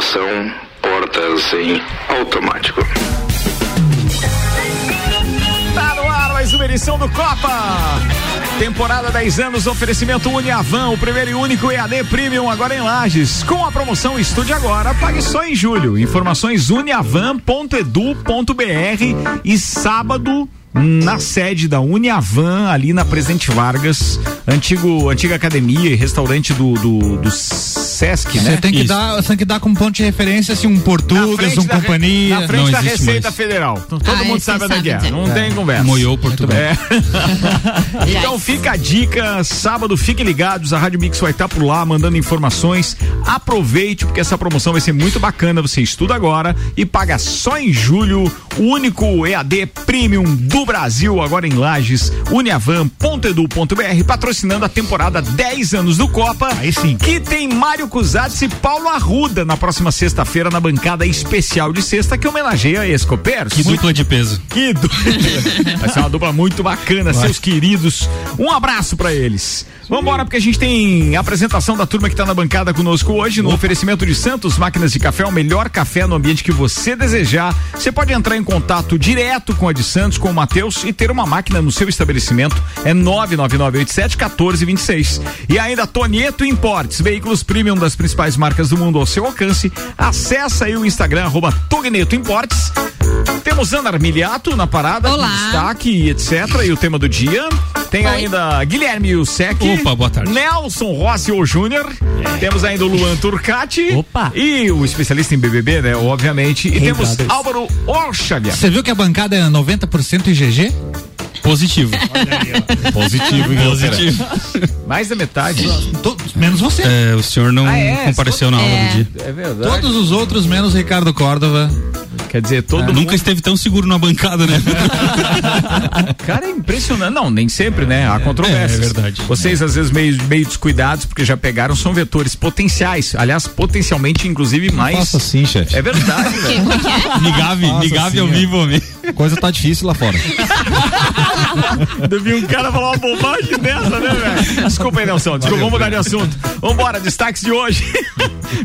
estação, portas em automático. Tá no ar mais uma edição do Copa. Temporada 10 anos, oferecimento Uniavan, o primeiro e único EAD Premium agora em Lages. Com a promoção Estude Agora, pague só em julho. Informações uniavan.edu.br e sábado na sede da Uniavan, ali na Presidente Vargas, antigo, antiga academia e restaurante do, do, do Sesc, Você né? tem que dar, você tem que dar como ponto de referência assim, um frente um da re- companhia. Na frente Não da existe Receita mais. Federal. Todo Ah, mundo esse sabe onde é que é. sabe Não dizer. tem conversa. Moiou Portugal. É. então fica a dica, sábado fiquem ligados, a Rádio Mix vai estar por lá mandando informações. Aproveite porque essa promoção vai ser muito bacana. Você estuda agora e paga só em julho o único EAD Premium do Brasil, agora em Lages, uniavan.edu.br, patrocinando a temporada 10 anos do Copa. Aí sim. Que tem Mário Cusatz e Paulo Arruda na próxima sexta-feira na bancada especial de sexta que homenageia Escopers. Que dupla de peso. Que do... Vai ser uma dupla muito bacana, seus queridos. Um abraço pra eles. Vambora, porque a gente tem a apresentação da turma que tá na bancada conosco hoje, no oferecimento de Santos Máquinas de Café, o melhor café no ambiente que você desejar. Você pode entrar em contato direto com a de Santos, com o Matheus, e ter uma máquina no seu estabelecimento. É 99987-1426. E ainda Tonieto Importes, veículos premium das principais marcas do mundo ao seu alcance. Acesse aí o Instagram, arroba Togneto Importes. Temos Ana Armiliato na parada, Olá. destaque e etc. E o tema do dia. Tem Oi. ainda Guilherme Yussek. Opa, boa tarde. Nelson Rossi ou Júnior. Temos ainda o Luan Turcati. Opa. E o especialista em BBB, né? Obviamente. E temos Brothers. Álvaro Orchaga. Você viu que a bancada é 90% IGG? Positivo. Positivo, hein, Positivo. Mais da metade. Todos, menos você. É, o senhor não Ah, é? compareceu na aula É. do dia. É verdade. Todos os outros, menos Ricardo Córdova. Quer dizer, todo mundo. Nunca esteve tão seguro na bancada, né? Cara, é impressionante. Não, nem sempre, né? Há controvérsias. é verdade. Vocês, às vezes, meio, meio descuidados, porque já pegaram, são vetores potenciais. Aliás, potencialmente, inclusive, mais. Faça assim, chefe. É verdade, velho. É é? Migave, Nossa migave ao vivo, homem. A coisa tá difícil lá fora. Eu vi um cara falar uma bobagem dessa, né, velho? Desculpa aí, Nelson. Desculpa, vamos mudar de assunto. Vambora, destaques de hoje.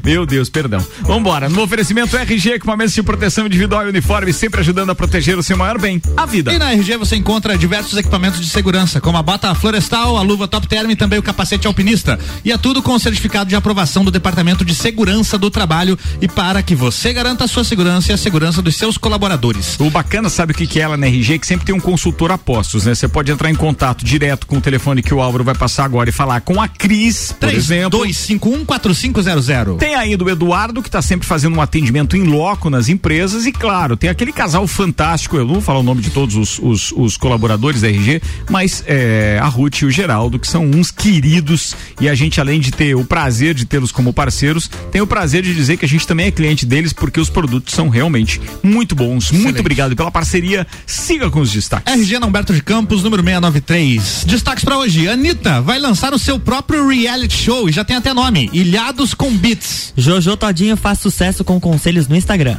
Meu Deus, perdão. Vambora. No oferecimento RG, equipamentos de proteção individual e uniforme, sempre ajudando a proteger o seu maior bem, a vida. E na RG você encontra diversos equipamentos de segurança, como a bota florestal, a luva top term e também o capacete alpinista. E é tudo com o certificado de aprovação do Departamento de Segurança do Trabalho e para que você garanta a sua segurança e a segurança dos seus colaboradores. O bacana, sabe o que que é ela na RG? Que sempre tem um consultor a postos, né? Você pode entrar em contato direto com o telefone que o Álvaro vai passar agora e falar com a Cris, por exemplo. 32514500. Tem ainda o Eduardo, que está sempre fazendo um atendimento em loco nas empresas. E claro, tem aquele casal fantástico, eu não vou falar o nome de todos os, os- os colaboradores da RG, mas é, a Ruth e o Geraldo, que são uns queridos. E a gente, além de ter o prazer de tê-los como parceiros, tem o prazer de dizer que a gente também é cliente deles, porque os produtos são realmente muito bons. Muito obrigado pela parceria. Siga com os destaques. RG Humberto de Campos, número 693. Destaques pra hoje. Anitta vai lançar o seu próprio reality show e já tem até nome: Ilhados com Beats. Jojo Todinho faz sucesso com conselhos no Instagram.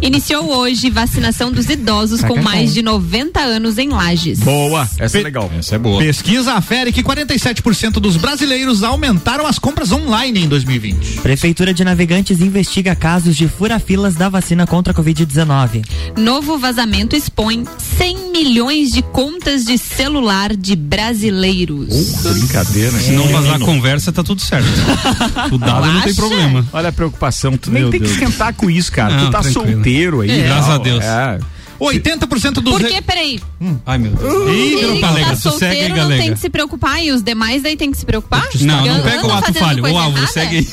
Iniciou hoje vacinação dos idosos com mais de 90 anos em Lages. Boa, essa é legal. Essa é boa. Pesquisa afere que 47% dos brasileiros aumentaram as compras online em 2020. Prefeitura de Navegantes investiga casos de furafilas da vacina contra a Covid-19. Novo vazamento expõe 100 milhões de contas de celular de brasileiros. Brincadeira, né? Se não vazar a conversa, tá tudo certo. O dado não tem problema. Olha a preocupação, tu nem Meu tem que Deus. esquentar com isso, cara. Não, tu tá tranquilo. Solteiro aí. É. e Graças a Deus. É. 80% dos. Por re- quê? Peraí. Ai, meu Deus. Ele Ih, que galega, tá solteiro não galega. tem que se preocupar e os demais daí tem que se preocupar? Não, não pega o ato falho. Ô, Álvaro, segue aí.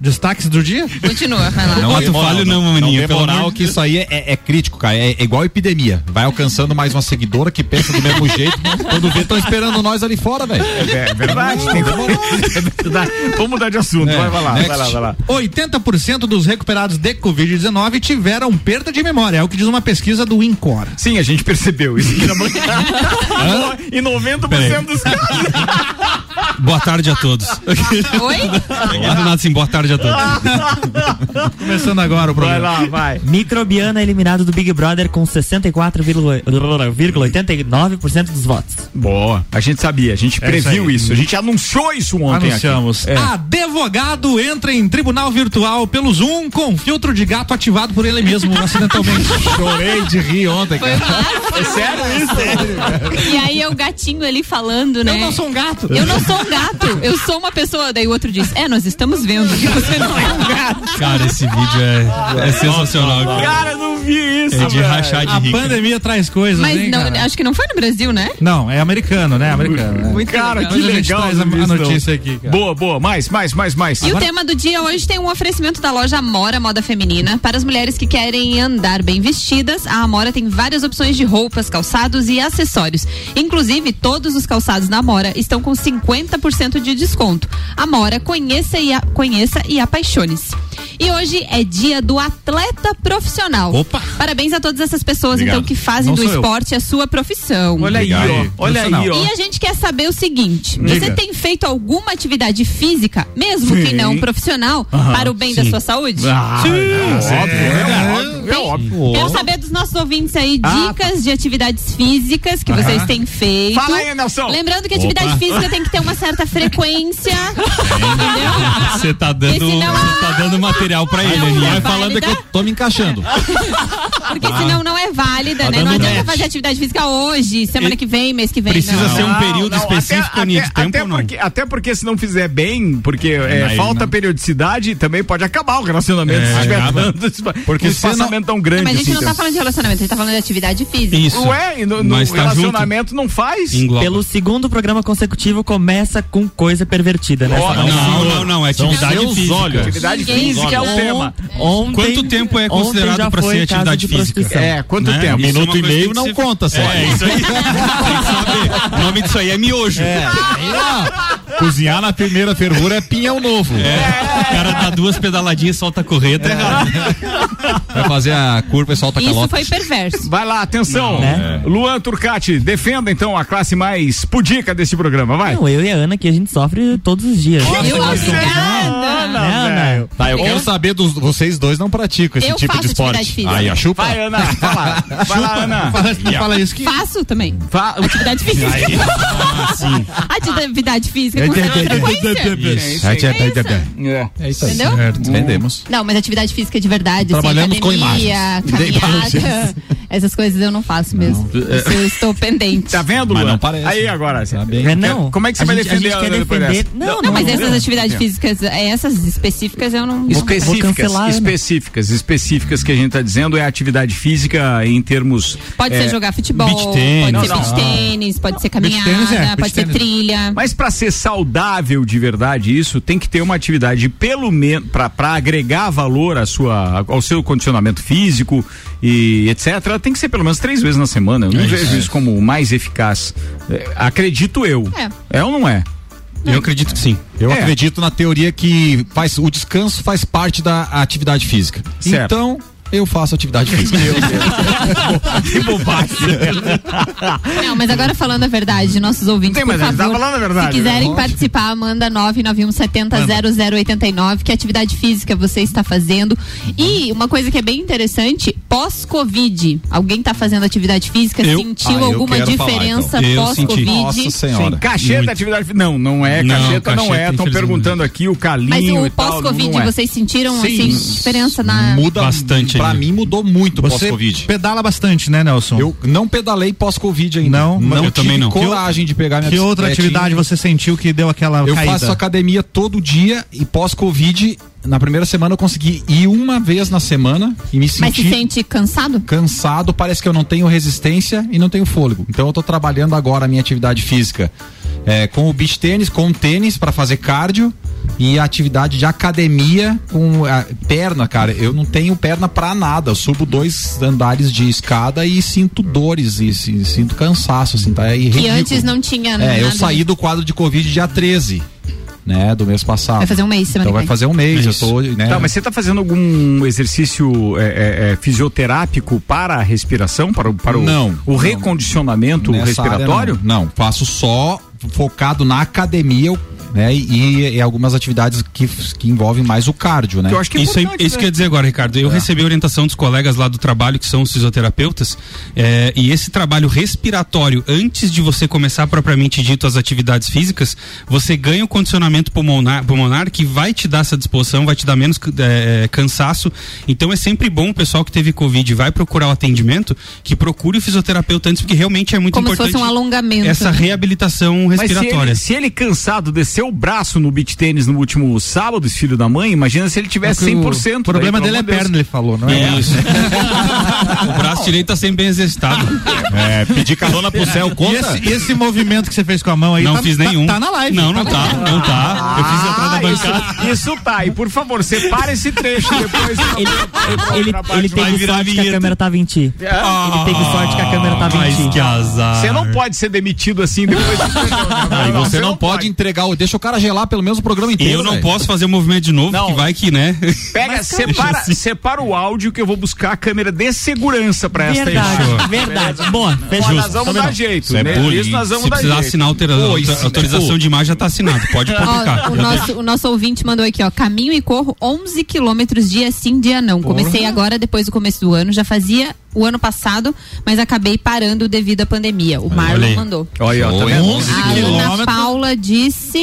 Destaques do dia? Continua, vai lá. O ato falho não, maninha, Não pelo moral amor de que isso aí é, é crítico, cara. É, é igual epidemia. Vai alcançando mais uma seguidora que pensa do mesmo jeito. Quando vê, estão esperando nós ali fora, velho. É verdade, tem É verdade. Vamos mudar de assunto. É, vai, vai lá, next. vai lá, vai lá. 80% dos recuperados de Covid-19 tiveram perda de memória, é o que diz uma pesquisa do INCOR. Sim, a gente percebeu isso aqui na bancada. e 90% Peraí. dos casos. Boa tarde a todos. Oi? Nada assim, boa tarde a todos. Começando agora o Vai programa. lá, vai. Microbiana eliminado do Big Brother com 64,89% dos votos. Boa. A gente sabia, a gente É isso previu aí. isso, A gente anunciou isso ontem Anunciamos. aqui. É. Advogado entra em tribunal virtual pelo Zoom com filtro de gato ativado por ele mesmo, acidentalmente. Chorei de rir ontem, Foi cara. É sério isso? E aí é o gatinho ali falando, né? Eu não sou um gato. Eu não sou um gato, eu sou uma pessoa. Daí o outro diz: É, nós estamos vendo você não é um gato. Cara, esse vídeo é, é sensacional. cara. Não vi isso. É de rachar de A pandemia traz coisas, Mas hein, não, cara? acho que não foi no Brasil, né? Não, é americano, né? Americano. né? Cara, que Depois a gente legal. traz a- a isso, notícia aqui, cara. Boa, boa. Mais, mais, mais, mais. E o tema do dia hoje tem um oferecimento da loja Amora Moda Feminina. Para as mulheres que querem andar bem vestidas, a Amora tem várias opções de roupas, calçados e acessórios. Inclusive, todos os calçados na Amora estão com 50% de desconto. Amora, conheça e, a- conheça e apaixone-se. E hoje é dia do atleta profissional. Opa! Parabéns a todas essas pessoas, Obrigado. então, que fazem Não do sou eu. esporte a sua profissão. Olha aí, Obrigado. ó. Olha aí, ó. E a gente quer saber o seguinte: Diga. você tem feito alguma atividade física, mesmo que Sim. não profissional, para o bem da sua saúde? Ah, é óbvio, é óbvio, é óbvio. Quero saber dos nossos ouvintes aí Ah, dicas de atividades físicas que vocês têm feito. Fala aí, Nelson. Lembrando que atividade física tem que ter uma certa frequência. entendeu? Você tá dando, Esse não é- você tá dando material pra ele, Não Aninha. é Vai falando que eu tô me encaixando. Porque senão não é válida, Tá né? Não adianta match. fazer atividade física hoje, semana que vem, mês que vem. Precisa não. ser um período não, específico, até, Aninha, até, de tempo até não? porque, até porque se não fizer bem, porque é, Aí falta não. periodicidade, também pode acabar o relacionamento É, se dando Porque se não- espaçamento tão grande. Mas a gente assim, não tá falando de relacionamento, a gente tá falando de atividade física. Isso. Ué, no, no Mas tá relacionamento não faz? Engloba. Pelo segundo programa consecutivo, começa com coisa pervertida, né? Ó, Não, não, não, não, é atividade física. olhos. Atividade física é o tema. Ontem, Quanto tempo é considerado pra ser atividade de física? É, quanto Né? tempo? É Minuto e meio não conta, só. É, isso aí. tem que saber. O nome disso aí é miojo. Ó, cozinhar na primeira fervura é pinhão novo. É. O cara dá duas pedaladinhas e solta a correta, é errado. Vai fazer a curva e solta a Isso calota. foi perverso. Vai lá, atenção. Né? Luan Turcati, defenda então a classe mais pudica desse programa, vai. Não, eu e a Ana que a gente sofre todos os dias. Eu, obrigada. Né, Ana? Tá, eu Eu- quero saber dos vocês dois não praticam esse Eu tipo faço de esporte. atividade física. Aí, a chupa. Vai, Ana, fala. Vai lá, Ana. Fala, fala isso que. Faço também. Fa- Atividade física. Ah, sim. Atividade física. É isso aí. É. É. É isso aí. Entendeu? Entendemos. Não, mas atividade física de verdade, Trabalhamos assim, com academia, imagens. caminhada, essas coisas eu não faço mesmo. Isso eu estou pendente. Tá vendo, Mas Luan? não parece. Aí agora. Tá bem. É, não. Como é que você A vai gente- defender a a gente defender. Não, Não, mas essas não. atividades físicas, essas específicas eu não. Específicas, Ana. específicas, específicas que a gente tá dizendo é atividade física em termos. Pode é, ser jogar futebol, pode ser Não, beach não. tênis, pode ser caminhada, é, pode ser trilha. Mas para ser saudável de verdade isso, tem que ter uma atividade pelo menos para agregar valor à sua, ao seu condicionamento físico e etc. Tem que ser pelo menos três vezes na semana. Eu não É isso. vejo isso como o mais eficaz. É, acredito eu. É. É ou não é? Eu acredito que sim. Eu É. acredito na teoria que faz, o descanso faz parte da atividade física. Certo. Então, eu faço atividade física. que bobagem. Não, mas agora falando a verdade, nossos ouvintes, Tem, por mas gente favor, tá falando a verdade, se quiserem né? participar, manda 991700089, que atividade física você está fazendo. E uma coisa que é bem interessante, pós-Covid, alguém está fazendo atividade física, Eu- sentiu Ah, alguma falar, diferença então. Pós-Covid? Nossa senhora. Sim, cacheta Muito. atividade física. Não, não é. Não, Cacheta não, é. Estão perguntando aqui o calinho Mas o pós-Covid, é. vocês sentiram Sim. assim, diferença na. Muda Bastante Pra ali. mim mudou muito Você pós-Covid. pedala bastante, né, Nelson? Eu não pedalei pós-Covid ainda. Não, não eu tive também não. coragem de pegar minha Que outra atividade você sentiu que deu aquela Eu caída? faço academia todo dia e pós-Covid, na primeira semana eu consegui ir uma vez na semana e me Mas se senti sente cansado? cansado, parece que eu não tenho resistência e não tenho fôlego. Então eu tô trabalhando agora a minha atividade física é, com o beach tênis, com o tênis para fazer cardio e a atividade de academia com a perna, cara. Eu não tenho perna pra nada. Eu subo dois andares de escada e sinto dores e, si- sinto cansaço, assim, tá? É Que antes não tinha nada. É, eu saí do quadro de Covid dia 13, né, do mês passado. Vai fazer um mês semana Então vai fazer um mês, eu tô, né? Tá, mas você tá fazendo algum exercício é, é, é, fisioterápico para a respiração, para o, para o, Não, o não. recondicionamento área, respiratório? não. não, faço só focado na academia. Eu né? E, e algumas atividades que, que envolvem mais o cardio, né? Eu acho que é isso é, isso né? que eu ia dizer agora, Ricardo. Eu recebi orientação dos colegas lá do trabalho, que são os fisioterapeutas, é, e esse trabalho respiratório, antes de você começar propriamente dito as atividades físicas, você ganha o condicionamento pulmonar, pulmonar que vai te dar essa disposição, vai te dar menos é, cansaço. Então é sempre bom o pessoal que teve Covid e vai procurar o atendimento, que procure o fisioterapeuta antes, porque realmente é muito Como se importante. fosse um alongamento. Essa reabilitação Mas se respiratória. ele, se ele cansado desceu o braço no beach tênis no último sábado, esse filho da mãe, imagina se ele tivesse 100%. O problema daí, dele é perna, ele falou, não é? Isso. o braço direito tá sempre bem exercitado. É, pedir carona pro céu E conta? esse, esse movimento que você fez com a mão aí Não tá, fiz tá- nenhum. Tá, na live. Não, não tá. Não tá. Eu fiz Ah, bancada. isso, isso tá. E por favor, separa esse trecho depois. Ele, ele, ele teve virar sorte que a câmera tava em ti. Ele teve sorte que a câmera tava em Mas ti. que azar. Você não pode ser demitido assim depois Aí você não, pode entregar o. Deixa o cara gelar pelo menos o programa inteiro. Eu não velho. posso fazer o movimento de novo, Não. que vai que, né? Pega, separa, separa o áudio que eu vou buscar a câmera de segurança pra esta Verdade, verdade. Boa, fechou. nós vamos dar jeito. Isso é né? Isso nós vamos Se dar precisar jeito. assinar altera- Pô, isso- autorização de imagem já tá assinado. Pode publicar. Ó, o, nosso, o nosso ouvinte mandou aqui, ó. Caminho e corro 11 quilômetros dia sim, dia não. Comecei agora, depois do começo do ano. Já fazia o ano passado, mas acabei parando devido à pandemia. O Marlon mandou. Olha, ó, tá Show, vendo? hein? 11 A Ana quilômetros. Paula disse: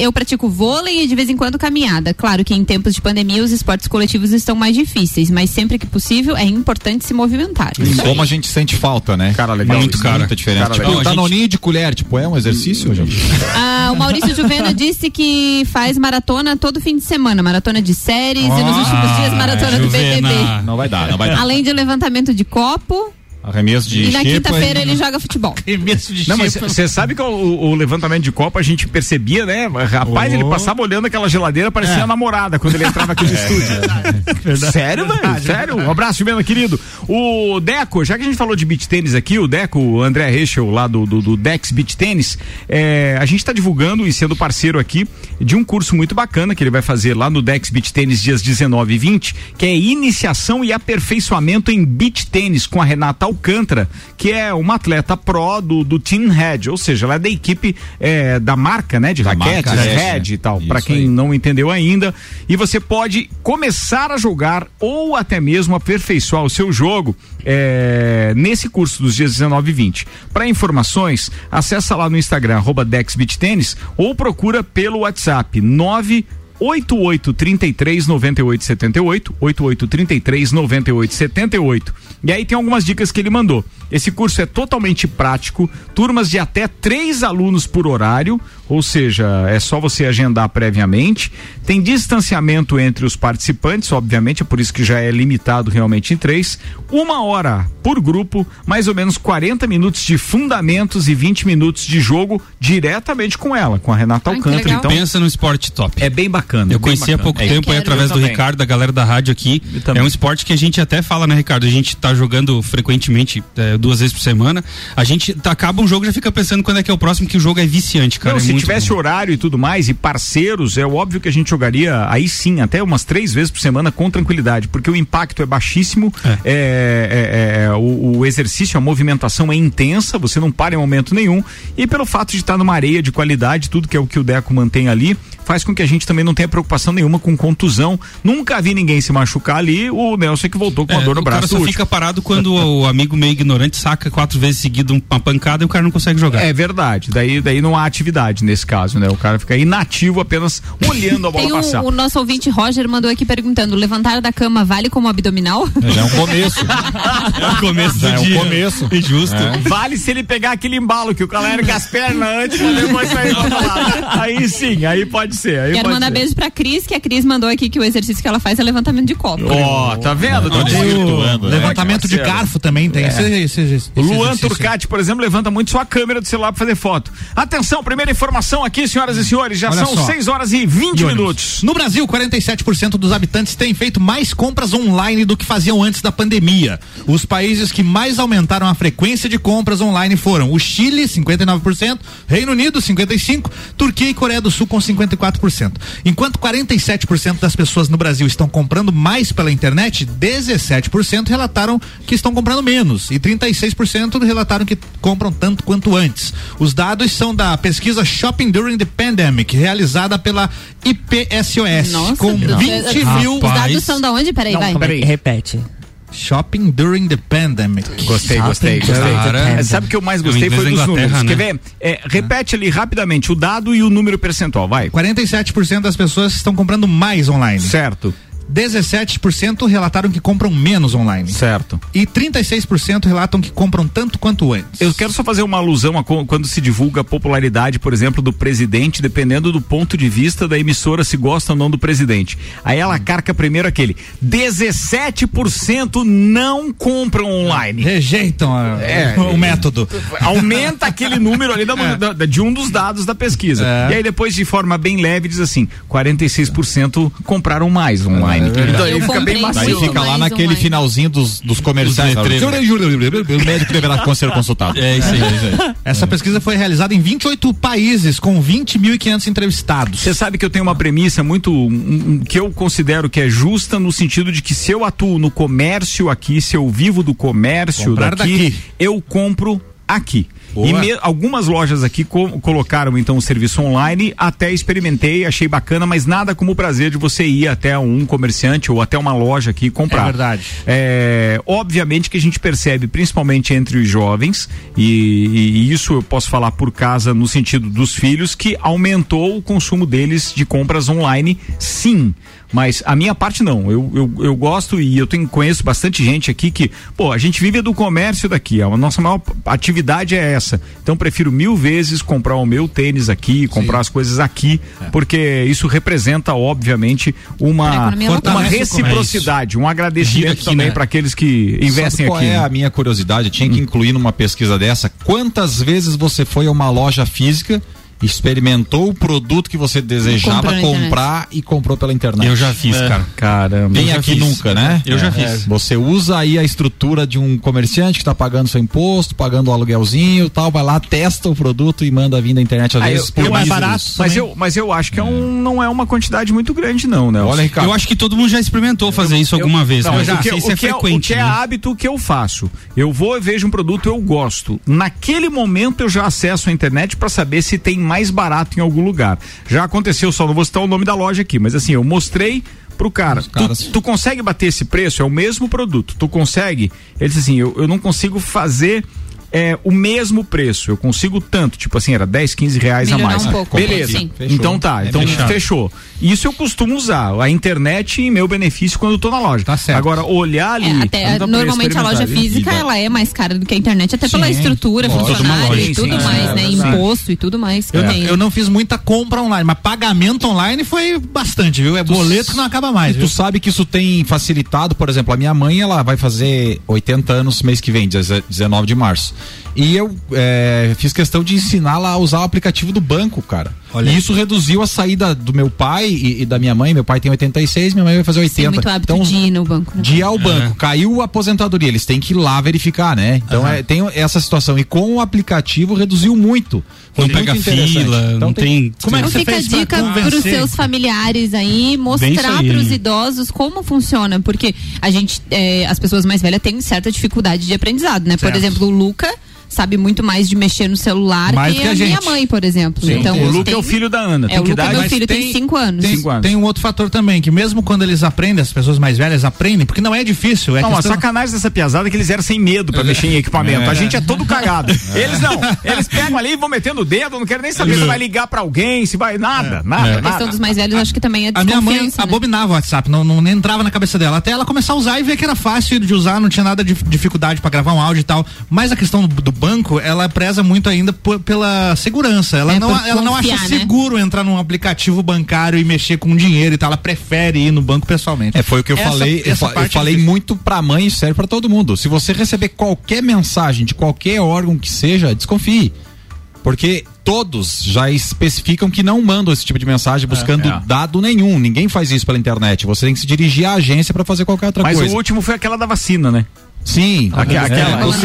Eu pratico vôlei e de vez em quando caminhada. Claro que em tempos de pandemia os esportes coletivos estão mais difíceis, mas sempre que possível é importante se movimentar. Como a gente sente falta, né? Cara, legal Muito cara. Muita diferença. Cara, tipo, legal. o danoninho de colher, tipo, é um exercício, gente? Ah, o Maurício Juvena disse que faz maratona todo fim de semana, maratona de séries e nos últimos dias maratona do. BBB. Não vai dar, não vai dar. Além de levantamento de copo Arremesso de e na quinta-feira ele joga futebol. Remesso de Não, mas você sabe que o, o levantamento de copo a gente percebia, né? Rapaz, ele passava olhando aquela geladeira, parecia a namorada quando ele entrava aqui no estúdio. Sério, velho? Sério? Um abraço, Juvena, querido. O Deco, já que a gente falou de beach tênis aqui, o Deco, o André Rechel, lá do, do, do Dex Beach Tênis, é, a gente está divulgando e sendo parceiro aqui de um curso muito bacana que ele vai fazer lá no Dex Beach Tênis dias 19 e 20, que é iniciação e aperfeiçoamento em beach tênis com a Renata Alcântara, que é uma atleta pró do, do Team Red, ou seja, ela é da equipe é, da marca, né, de Da raquetes, marca Red, né? e tal, para Isso quem aí. não entendeu ainda. E você pode começar a jogar ou até mesmo aperfeiçoar o seu jogo é, nesse curso dos dias 19 e 20. Para informações, acessa lá no Instagram, arroba DexBeatTênis, ou procura pelo WhatsApp 9 8833 9878 8833 9878 e aí tem algumas dicas que ele mandou. Esse curso é totalmente prático turmas de até três alunos por horário ou seja é só você agendar previamente tem distanciamento entre os participantes obviamente é por isso que já é limitado realmente em três uma hora por grupo mais ou menos 40 minutos de fundamentos e 20 minutos de jogo diretamente com ela com a Renata que Alcântara então Pensa no esporte top. é bem bacana. Eu bem conheci há bacana. pouco É, tempo aí através do também. Ricardo, da galera da rádio aqui. também. É um esporte que a gente até fala, né, Ricardo? A gente tá jogando frequentemente, é, duas vezes por semana. A gente tá, acaba um jogo e já fica pensando quando é que é o próximo, que o jogo é viciante, cara. Não, é se tivesse bom. horário e tudo mais, e parceiros, é óbvio que a gente jogaria aí sim, até umas três vezes por semana com tranquilidade, porque o impacto é baixíssimo, É. é, é, é, o, o exercício, a movimentação é intensa, você não para em momento nenhum, e pelo fato de estar numa areia de qualidade, tudo que é o que o Deco mantém ali, faz com que a gente também não tenha preocupação nenhuma com contusão. Nunca vi ninguém se machucar ali, o Nelson é que voltou com uma É, dor no o cara braço. só último. fica parado quando o amigo meio ignorante saca quatro vezes seguido uma pancada e o cara não consegue jogar. É verdade, daí, daí não há atividade nesse caso, né? O cara fica inativo apenas olhando a bola Tem um- passar. o nosso ouvinte Roger mandou aqui perguntando: levantar da cama vale como abdominal? Já é um começo. É o começo Já é um começo. Injusto. Vale se ele pegar aquele embalo que o cara ergue as pernas antes depois sair pra falar. Aí sim, aí pode ser. Aí Quero pode mandar ser. beijo pra Cris, que a Cris mandou aqui que o exercício que ela faz é levantamento de copo. Ó, tá vendo? Tá vendo? virtuando, né? Levantamento de garfo também tem. Esse- esse- esse- esse O Luan. Turcati, por exemplo, levanta muito sua câmera do celular pra fazer foto. Atenção, primeira informação aqui, senhoras e senhores. Já Olha são só. 6 horas e 20 E minutos. No Brasil, 47% dos habitantes têm feito mais compras online do que faziam antes da pandemia. Os países que mais aumentaram a frequência de compras online foram o Chile, 59%, Reino Unido, 55%, Turquia e Coreia do Sul com 54%. Enquanto 47% das pessoas no Brasil estão comprando mais pela internet, 17% relataram que estão comprando menos e 36% relataram que compram tanto quanto antes. Os dados são da pesquisa Shopping During the Pandemic, realizada pela IPSOS, Nossa, com Deus. 20 Rapaz. mil Os dados são da onde? Peraí, Não, vai. peraí. Repete. Shopping During the Pandemic. Gostei, Shopping gostei, gostei. Cara, É, sabe o que eu mais é gostei foi dos números. né? Quer ver? É, repete ali rapidamente o dado e o número percentual, vai. 47% das pessoas estão comprando mais online. Certo, 17% relataram que compram menos online. certo. E 36% relatam que compram tanto quanto antes. Eu quero só fazer uma alusão a quando se divulga a popularidade, por exemplo, do presidente, dependendo do ponto de vista da emissora, se gosta ou não do presidente. Aí ela carca primeiro aquele: 17% não compram online. Rejeitam a- É. o método. Aumenta aquele número ali da- da- da- de um dos dados da pesquisa. É. E aí depois, de forma bem leve, diz assim: 46% compraram mais online. Então aí Eu fica bem macio. Sim. fica lá naquele finalzinho dos, dos comerciais. O médico deverá ser consultado. É isso aí. Essa pesquisa foi realizada em 28 países, com 20.500 entrevistados. Você sabe que eu tenho uma premissa muito um, que eu considero que é justa no sentido de que se eu atuo no comércio aqui, se eu vivo do comércio daqui, daqui. eu compro aqui. Boa. E me- algumas lojas aqui co- colocaram então o serviço online, até experimentei, achei bacana, mas nada como o prazer de você ir até um comerciante ou até uma loja aqui e comprar. É verdade. É, obviamente que a gente percebe, principalmente entre os jovens, e, e isso eu posso falar por casa no sentido dos filhos, que aumentou o consumo deles de compras online, sim. Mas a minha parte não. Eu, eu, eu gosto e eu tenho, conheço bastante gente aqui que, pô, a gente vive do comércio daqui. A nossa maior atividade é essa. Então prefiro mil vezes comprar o meu tênis aqui, comprar as coisas aqui, porque isso representa, obviamente, uma, uma local. reciprocidade, um agradecimento aqui, também né? para aqueles que investem Sabe qual aqui. é né? a minha curiosidade? Tinha que incluir numa pesquisa dessa quantas vezes você foi a uma loja física, experimentou o produto que você desejava comprar e comprou pela internet. Eu já fiz, cara. Caramba. Vem Eu já aqui fiz. nunca, né? Eu já É. fiz. Você usa aí a estrutura de um comerciante que está pagando seu imposto, pagando o aluguelzinho e tal, vai lá, testa o produto e manda vir da internet às Ah, vezes eu- por eu mais barato Mas também. eu, mas eu acho que é um, não é uma quantidade muito grande, não, né? Olha, Ricardo. Eu acho que todo mundo já experimentou fazer isso alguma vez, Não, mas o não que, sei o é que o frequente. que é né? hábito que eu faço. Eu vou e vejo um produto, eu gosto. Naquele momento eu já acesso a internet para saber se tem mais barato em algum lugar. Já aconteceu, só não vou citar o nome da loja aqui, mas assim, eu mostrei pro cara. Tu, tu consegue bater esse preço? É o mesmo produto. Tu consegue? Ele disse assim: eu, eu não consigo fazer. É, o mesmo preço, eu consigo tanto, tipo assim, era 10, 15 reais a Melhorar mais. um pouco, Beleza. sim. Então tá, É então fechado. fechou. Isso eu costumo usar, a internet em meu benefício quando eu tô na loja. Tá certo. Agora, olhar ali. É, até, normalmente a loja física ela é mais cara do que a internet, até pela Sim, estrutura, lógico. funcionário e tudo sim, mais, é né? Imposto e tudo mais que Eu, eu não fiz muita compra online, mas pagamento online foi bastante, viu? É boleto que não acaba mais, E viu? tu sabe que isso tem facilitado, por exemplo, a minha mãe, ela vai fazer 80 anos mês que vem, 19 de março. E eu é, fiz questão de ensiná-la a usar o aplicativo do banco, cara. Olha. E isso reduziu a saída do meu pai e, e da minha mãe. Meu pai tem 86, minha mãe vai fazer 80. Tem muito hábito então, de ir no banco. Né? de ir ao banco, caiu a aposentadoria, eles têm que ir lá verificar, né? Então é, tem essa situação. E com o aplicativo reduziu muito. Foi Não muito pega fila, Então não tem. Como é que Então você fica a dica para os seus familiares aí, mostrar para os idosos como funciona, porque a gente, é, as pessoas mais velhas têm certa dificuldade de aprendizado, né? Por Certo. exemplo, o Luca sabe muito mais de mexer no celular Mais que, que a a, minha mãe, por exemplo. Sim, então, o Luca tem- é o filho da Ana. É, Tem o que Luca, dar. meu filho, tem 5 anos. Tem, Cinco anos. tem um outro fator também, que mesmo quando eles aprendem, as pessoas mais velhas aprendem, porque não é difícil. É Não, a questão... sacanagem dessa piazada é que eles eram sem medo pra mexer em equipamento. A gente é todo cagado. Eles não. Eles pegam ali e vão metendo o dedo, não querem nem saber se vai ligar pra alguém, se vai. Nada, nada, A questão dos mais velhos, acho que também é A minha mãe né? abominava o WhatsApp, não, não entrava na cabeça dela. Até ela começar a usar e ver que era fácil de usar, não tinha nada de dificuldade pra gravar um áudio e tal. Mas a questão do banco, ela preza muito ainda por- pela segurança. Ela É, não, ela não acha né? seguro entrar num aplicativo bancário e mexer com dinheiro e tal. Ela prefere ir no banco pessoalmente. É, foi o que eu Essa- falei. Eu, essa eu parte é falei difícil. muito pra mãe e serve pra todo mundo. Se você receber qualquer mensagem de qualquer órgão que seja, desconfie. Porque todos já especificam que não mandam esse tipo de mensagem buscando é. dado nenhum. Ninguém faz isso pela internet. Você tem que se dirigir à agência pra fazer qualquer outra Mas coisa. o último foi aquela da vacina, né? Sim, É. aquela,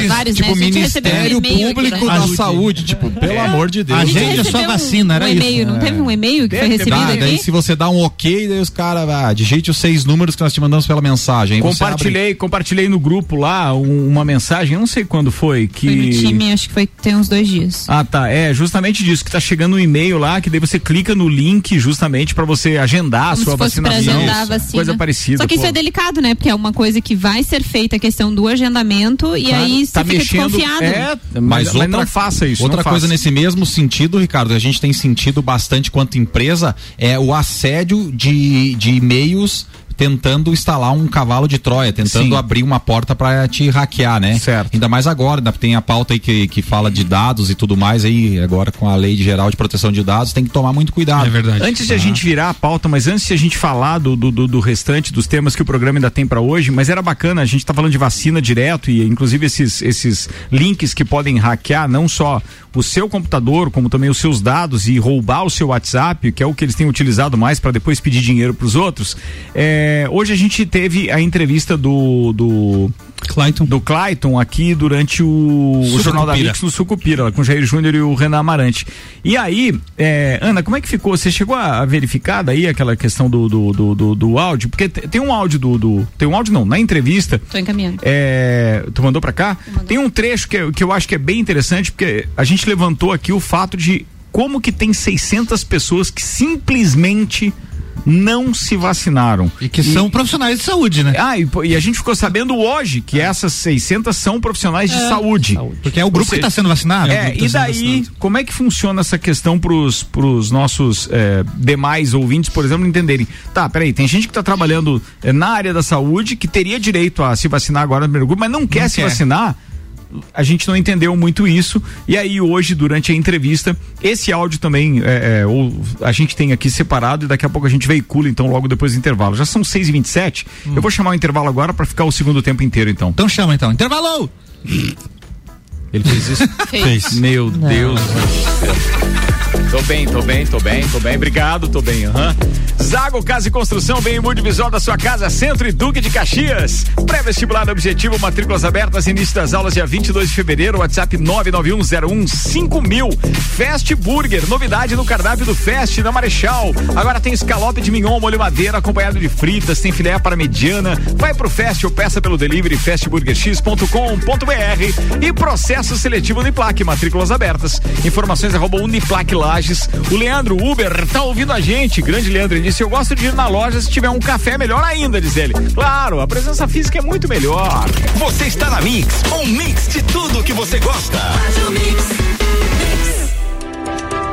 vários, né? tipo, A gente um Ministério Público da saúde. Saúde, tipo, pelo amor de Deus. A A gente gente é só vacina, um, era um isso. e-mail, não teve um e-mail que foi recebido daí aqui? se você dá um ok, daí os caras, ah, digite os seis números que nós te mandamos pela mensagem. Você abre- Compartilhei, compartilhei no grupo lá um- uma mensagem, eu não sei quando foi, que. Foi no time, acho que foi tem uns dois dias. Ah, tá. É justamente disso que tá chegando um e-mail lá, que daí você clica no link justamente pra você agendar a Como sua fosse pra vacinação. agendar a vacina. Coisa parecida. Só que isso pô. é delicado, né? Porque é uma coisa que vai ser feita a questão do agendamento e Claro, aí você tá fica mexendo, desconfiado. É, mas, Mas mas outra, não faça isso. Outra coisa faça. nesse mesmo sentido, Ricardo, a gente tem sentido bastante quanto empresa, é o assédio de, de e-mails tentando instalar um cavalo de Troia, tentando Sim. abrir uma porta para te hackear, né? Certo. Ainda mais agora, ainda tem a pauta aí que, que fala de dados e tudo mais aí, agora com a lei geral de proteção de dados, tem que tomar muito cuidado. É verdade. Antes de a gente virar a pauta, mas antes de a gente falar do, do, do- do restante dos temas que o programa ainda tem pra hoje, mas era bacana, a gente tá falando de vacina direto e inclusive esses, esses links que podem hackear não só o seu computador, como também os seus dados e roubar o seu WhatsApp, que é o que eles têm utilizado mais para depois pedir dinheiro pros outros. É, hoje a gente teve a entrevista do, do Clayton. do Clayton aqui durante o, o Jornal da. Mix no Sucupira, com o Jair Júnior e o Renan Amarante. E aí, é, Ana, como é que ficou? Você chegou a, a verificar daí aquela questão do, do, do, do- do áudio? Porque te- tem um áudio do, do- Tem um áudio não, na entrevista. Tô encaminhando. É, tu mandou pra cá? Tem um trecho que, eu- que eu acho que é bem interessante, porque a gente levantou aqui o fato de como que tem 600 pessoas que simplesmente não se vacinaram. E que são profissionais de saúde, né? Ah, e, e a gente ficou sabendo hoje que essas 600 são profissionais de saúde. Porque é o grupo Você- que está sendo vacinado. É, grupo e tá daí, vacinado. como é que funciona essa questão pros, pros nossos é, demais ouvintes, por exemplo, entenderem? Tá, peraí, tem gente que tá trabalhando é, na área da saúde que teria direito a se vacinar agora no primeiro grupo, mas não quer se quer. vacinar. A gente não entendeu muito isso. E aí, hoje, durante a entrevista, esse áudio também é, é, ou a gente tem aqui separado e daqui a pouco a gente veicula, então, logo depois do intervalo. Já são 6h27. Eu vou chamar o intervalo agora para ficar o segundo tempo inteiro, então. Então chama então. Intervalo! Ele fez isso? Fez. Meu Deus do céu. Tô bem, tô bem, tô bem, tô bem. Obrigado, tô bem. aham. Zago Casa e Construção, bem visual da sua casa, Centro e Duque de Caxias. Pré-vestibular objetivo, matrículas abertas, início das aulas dia 22 de fevereiro, WhatsApp 991015000. Fast Burger, novidade no cardápio do Fast na Marechal. Agora tem escalope de mignon, molho madeira, acompanhado de fritas, tem filé para mediana. Vai pro Fast ou peça pelo delivery fastburgerx.com.br e processo seletivo Uniplaque, matrículas abertas. Informações arroba Uniplaque Lages. O Leandro Uber tá ouvindo a gente. Grande Leandro, ele disse: Eu gosto de ir na loja se tiver um café melhor ainda, diz ele. Claro, a presença física é muito melhor. Você está na Mix, um mix de tudo que você gosta.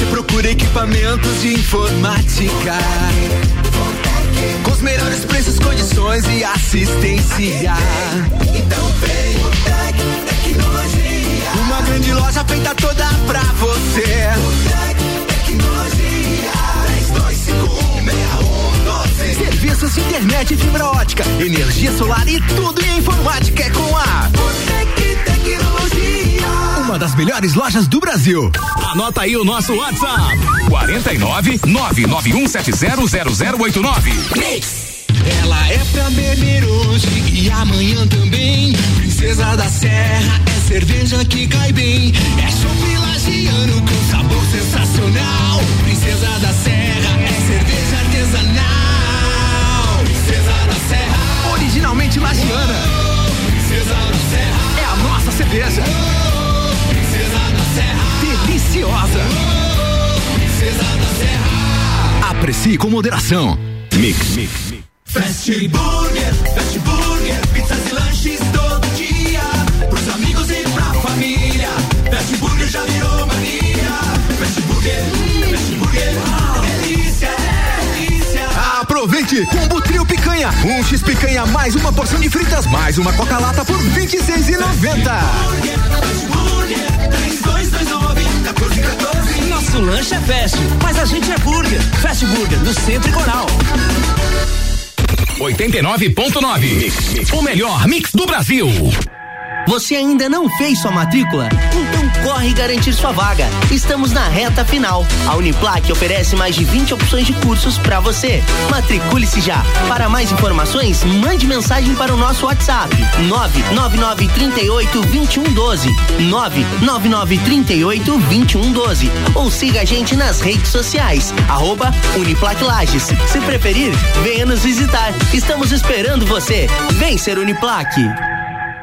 Você procura equipamentos de informática, com os melhores preços, condições e assistência. Então vem o Tec Tecnologia. Uma grande loja feita toda pra você. O Tec Tecnologia. 32516112. Serviços de internet fibra ótica, energia solar e tudo em informática é com a Botec Tecnologia. Uma das melhores lojas do Brasil. Anota aí o nosso WhatsApp: 49 991700089. Ela é pra beber hoje e amanhã também. Princesa da Serra é cerveja que cai bem. É chopp lagiano com sabor sensacional. Princesa da Serra Mix, mix, mix. Fast Burger, Fast Burger, pizzas e lanches todo dia. Pros amigos e pra família. Fast Burger já virou mania. Fast Burger, Fast Burger, delícia, delícia. Aproveite! Combo Trio Picanha. Um X Picanha mais uma porção de fritas mais uma Coca-Lata por R$ 26,90. Nosso lanche é fast, mas a gente é burger. Fast Burger, no Centro e Coral. 89.9. O melhor mix do Brasil. Você ainda não fez sua matrícula? Então corre garantir sua vaga. Estamos na reta final. A Uniplac oferece mais de 20 opções de cursos para você. Matricule-se já. Para mais informações, mande mensagem para o nosso WhatsApp: 99938 2112. 99938 2112. Ou siga a gente nas redes sociais. Arroba Uniplac Lages. Se preferir, venha nos visitar. Estamos esperando você. Vem ser Uniplac.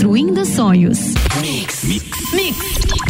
construindo sonhos. Mix. Mix.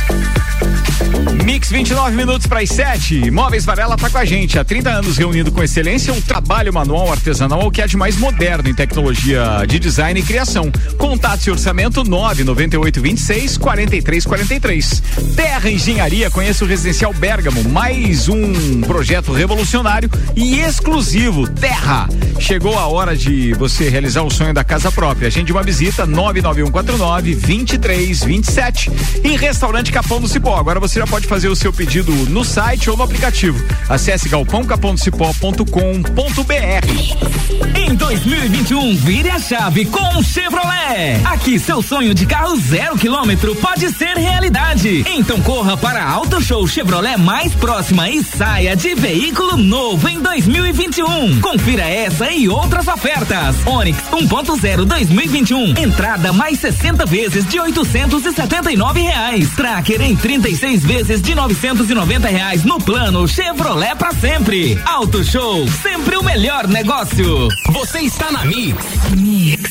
Mix 29 minutos para as 7. Móveis Varela tá com a gente há 30 anos reunindo com excelência um trabalho manual artesanal que é de mais moderno em tecnologia de design e criação. Contato e orçamento 998 26 43 43. Terra Engenharia, conheça o Residencial Bergamo, mais um projeto revolucionário e exclusivo. Terra. Chegou a hora de você realizar o sonho da casa própria. Agende uma visita 99149 2327. E restaurante Capão do Cipó. Agora você já pode fazer o seu pedido no site ou no aplicativo. Acesse galpãocapondocipó.com.br. Em 2021, vire a chave com o Chevrolet. Aqui seu sonho de carro zero quilômetro pode ser realidade. Então corra para a Auto Show Chevrolet mais próxima e saia de veículo novo em 2021. Confira essa e outras ofertas. Onix 1.0 2021. Entrada mais 60 vezes de 879 reais. Tracker em 36 vezes de 990 reais no plano Chevrolet para sempre. Auto Show, sempre o melhor negócio. Você está na Mix. Mix.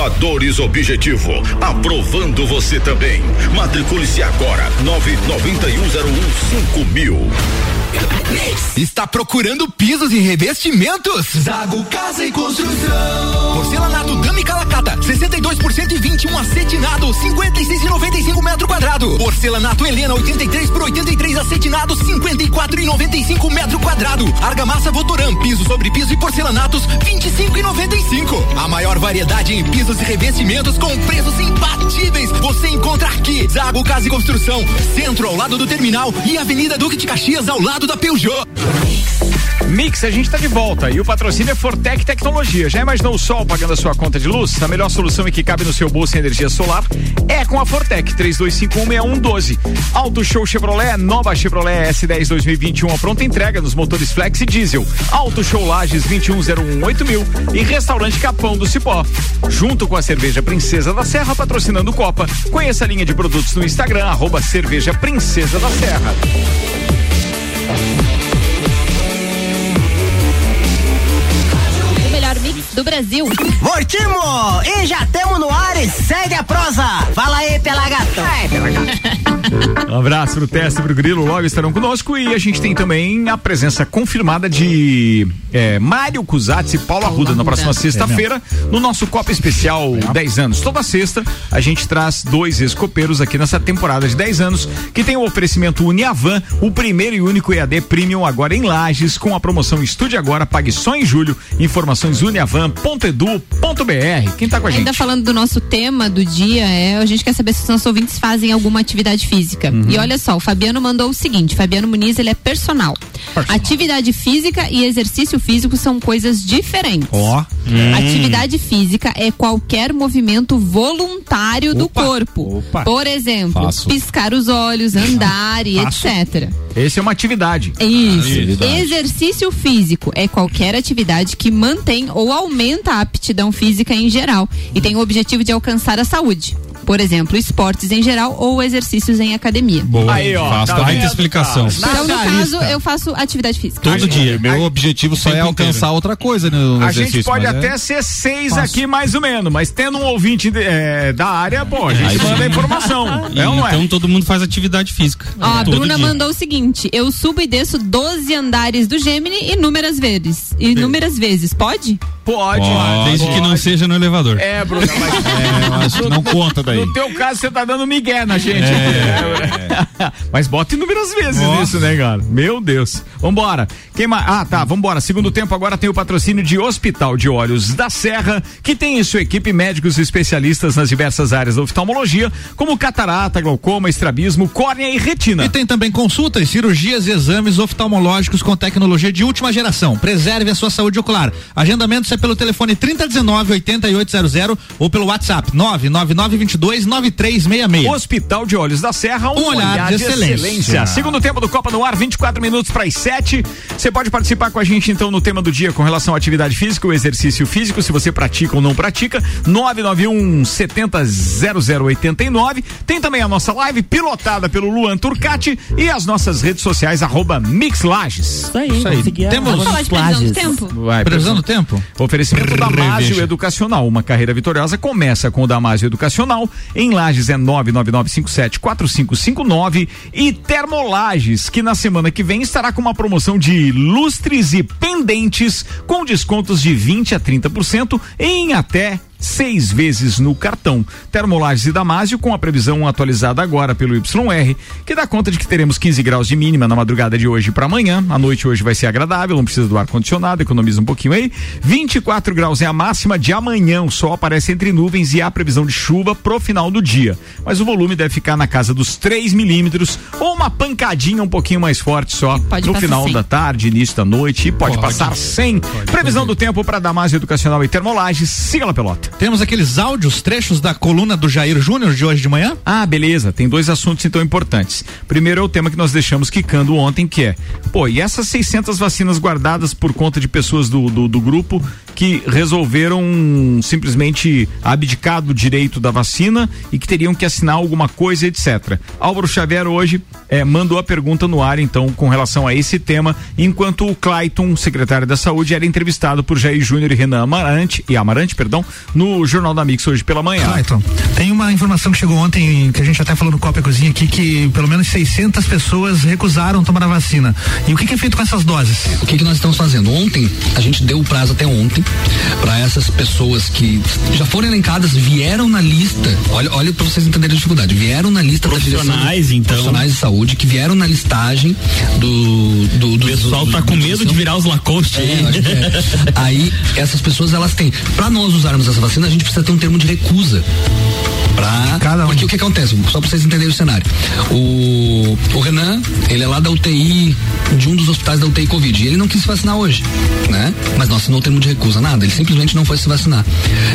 Aprovadores Objetivo. Aprovando você também. Matricule-se agora. 99101 mil. Está procurando pisos e revestimentos? Zago Casa e Construção. Porcelanato Dami Calacata, 62% e 21 acetinado, 56,95 metro quadrado. Porcelanato Helena, 83 por 83 acetinado, 54,95 metro quadrado. Argamassa Votoran, piso sobre piso e porcelanatos, 25,95. A maior variedade em pisos e revestimentos com preços imbatíveis. Você encontra aqui. Zago Casa e Construção, centro ao lado do terminal e Avenida Duque de Caxias ao lado da Peugeot. Mix, a gente tá de volta e o patrocínio é Fortec Tecnologia. Já imaginou o sol pagando a sua conta de luz? A melhor solução e que cabe no seu bolso em energia solar é com a Fortec 32516112. Auto Show Chevrolet, nova Chevrolet S10 2021 a pronta entrega nos motores Flex e Diesel. Auto Show Lages 21018 e Restaurante Capão do Cipó. Junto com a cerveja Princesa da Serra patrocinando Copa. Conheça a linha de produtos no Instagram arroba cerveja Princesa da Serra. Do Brasil. Mortimo! E já tamo no ar e segue a prosa. Fala aí, pela gata. Um abraço pro Teste e pro Grilo, logo estarão conosco e a gente tem também a presença confirmada de é, Mário Cusatz e Paulo Arruda na próxima sexta-feira no nosso Copa Especial 10 anos. Toda sexta a gente traz dois escopeiros aqui nessa temporada de 10 anos que tem o oferecimento Uniavan, o primeiro e único EAD Premium agora em Lages com a promoção Estude Agora, pague só em julho. Informações uniavan.edu.br. Quem tá com a gente? Ainda falando do nosso tema do dia, é, a gente quer saber se os nossos ouvintes fazem alguma atividade física. Uhum. E olha só, o Fabiano mandou o seguinte: Fabiano Muniz, ele é personal. Atividade física e exercício físico são coisas diferentes. Ó. Atividade física é qualquer movimento voluntário do corpo. Por exemplo, Faço. piscar os olhos, andar e Faço. etc. Esse é uma atividade. Isso. Atividade. Exercício físico é qualquer atividade que mantém ou aumenta a aptidão física em geral e tem o objetivo de alcançar a saúde. Por exemplo, esportes em geral ou exercícios em academia. Boa. Aí, ó, Faço tá vendo? explicação. Então, no caso, eu faço atividade física. Todo dia. Meu objetivo só é alcançar outra coisa no, no A exercício. gente pode é- até ser seis aqui mais ou menos, mas tendo um ouvinte é, da área, pô, a gente manda a informação. E É ou não é? então todo mundo faz atividade física. Ó, a Bruna dia. mandou o seguinte: eu subo e desço 12 andares do Gemini inúmeras vezes. Inúmeras vezes. Pode? Pode. Desde que não seja no elevador. É, Bruna, mas. É, eu acho que não conta daí. No teu caso, você tá dando migué na gente. É. Mas bota inúmeras vezes Nossa. isso, né, cara? Meu Deus. Vambora. Quem mais? Ah, tá, vambora. Segundo tempo, agora tem o patrocínio de Hospital de Olhos da Serra, que tem em sua equipe médicos especialistas nas diversas áreas da oftalmologia, como catarata, glaucoma, estrabismo, córnea e retina. E tem também consultas, cirurgias e exames oftalmológicos com tecnologia de última geração. Preserve a sua saúde ocular. Agendamentos é pelo telefone 3019 8800 ou pelo WhatsApp 99922 9366. Hospital de Olhos da Serra, um, Um olhar de excelência. Segundo tempo do Copa no Ar, 24 minutos para as 7. Você pode participar com a gente então no tema do dia com relação à atividade física, o exercício físico, se você pratica ou não pratica. 991 70 0089. Tem também a nossa live pilotada pelo Luan Turcati e as nossas redes sociais arroba Mixlages. Isso aí, Isso aí. Temos- arroba Falar de previsão do Lages. tempo? Vai, Previsão do tempo? Oferecimento da Damásio. Educacional. Uma carreira vitoriosa começa com o Damásio Educacional. Em Lages é 999574559 e Termolages, que na semana que vem estará com uma promoção de lustres e pendentes com descontos de 20 a 30% em até seis vezes no cartão. Termolages e Damásio com a previsão atualizada agora pelo YR, que dá conta de que teremos 15 graus de mínima na madrugada de hoje para amanhã. A noite hoje vai ser agradável, não precisa do ar condicionado, economiza um pouquinho aí. 24 graus é a máxima de amanhã. O sol aparece entre nuvens e há previsão de chuva pro final do dia. Mas o volume deve ficar na casa dos 3 milímetros ou uma pancadinha um pouquinho mais forte só Pode no final sem. da tarde, início da noite e pode, Pode. passar sem. Previsão do tempo para Damásio Educacional e Termolages. Siga lá, pelota. Temos aqueles áudios, trechos da coluna do Jair Júnior de hoje de manhã? Ah, beleza. Tem dois assuntos então importantes. Primeiro é o tema que nós deixamos quicando ontem, que é, pô, e essas 600 vacinas guardadas por conta de pessoas do, do, do grupo que resolveram simplesmente abdicar do direito da vacina e que teriam que assinar alguma coisa, etc. Álvaro Xavier hoje eh, mandou a pergunta no ar, então, com relação a esse tema, enquanto o Clayton, secretário da Saúde, era entrevistado por Jair Júnior e Renan Amarante, e Amarante, perdão, no Jornal da Mix hoje pela manhã. Clayton, tem uma informação que chegou ontem, que a gente até falou no Copa Cozinha aqui, que pelo menos 600 pessoas recusaram tomar a vacina. E o que, que é feito com essas doses? O que, que nós estamos fazendo? Ontem, a gente deu o prazo até ontem para essas pessoas que já foram elencadas, vieram na lista. Olha, olha para vocês entenderem a dificuldade. Vieram na lista Profissionais, então. Profissionais de saúde, que vieram na listagem do. do, do O pessoal tá com medo de virar os Lacoste É, é. Aí, essas pessoas, elas têm. Para nós usarmos essa vacina, a gente precisa ter um termo de recusa. Pra, Cada um. Porque o que acontece? Só pra vocês entenderem o cenário. O, o Renan, ele é lá da UTI, de um dos hospitais da UTI Covid. E ele não quis se vacinar hoje, né? Mas não assinou o termo de recusa, nada. Ele simplesmente não foi se vacinar.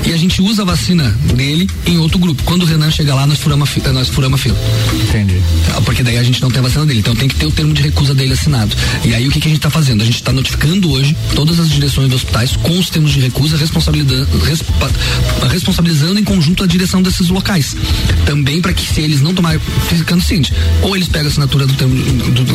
E a gente usa a vacina dele em outro grupo. Quando o Renan chega lá, nós furamos a, fi- nós furamos a fila. Entendi. Tá, Porque daí a gente não tem a vacina dele. Então tem que ter o termo de recusa dele assinado. E aí o que, que a gente está fazendo? A gente está notificando hoje todas as direções dos hospitais com os termos de recusa, responsabilizando, respa- responsabilizando em conjunto a direção desses locais. Também para que se eles não tomarem, ficando o seguinte, ou eles pegam a assinatura do termo, do, do,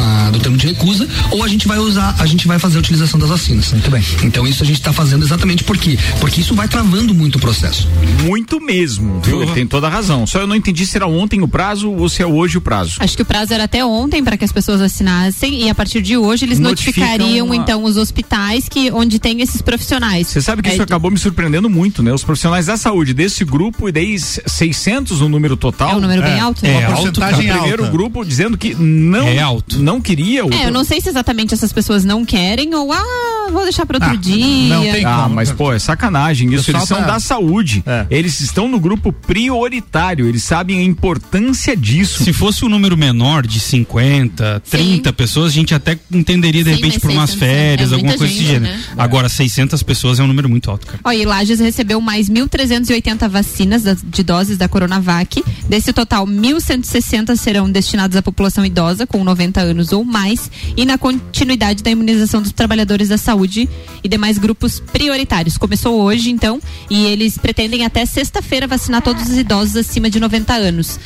a- do termo de recusa, ou a gente vai usar, a gente vai fazer a utilização das vacinas. Muito bem. Então isso a gente está fazendo exatamente por quê? Porque isso vai travando muito o processo. Muito mesmo, viu? Ele tem toda a razão. Só eu não entendi se era ontem o prazo ou se é hoje o prazo. Acho que o prazo era até ontem para que as pessoas assinassem e a partir de hoje eles notificariam a- então os hospitais que onde tem esses profissionais. Você sabe que isso Aí, acabou me surpreendendo muito, né? Os profissionais da saúde desse grupo, e daí 600 o número total. É um número bem alto, né? É, Uma alto, porcentagem cara. O primeiro grupo dizendo que não, É alto. não queria. O É, eu não sei se exatamente essas pessoas não querem ou ah, vou deixar para outro dia. Não tem Ah, como. mas pô, é sacanagem isso. Eles são tá- da saúde. É. Eles estão no grupo prioritário. Eles sabem a importância disso. Se fosse um número menor de 50, 30 pessoas, a gente até entenderia de Sim, repente por umas 600 é férias, alguma coisa desse gênero. né? Agora, 600 pessoas é um número muito alto, cara. Ó, e Lages recebeu mais 1.380 vacinas de doses da Coronavac. Desse total, 1.160 serão destinadas à população idosa com 90 anos ou mais e na continuidade da imunização dos trabalhadores da saúde e demais grupos prioritários. Começou hoje, então, e eles pretendem até sexta-feira vacinar todos os idosos acima de 90 anos.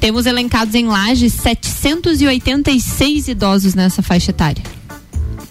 Temos elencados em Lages 786 idosos nessa faixa etária.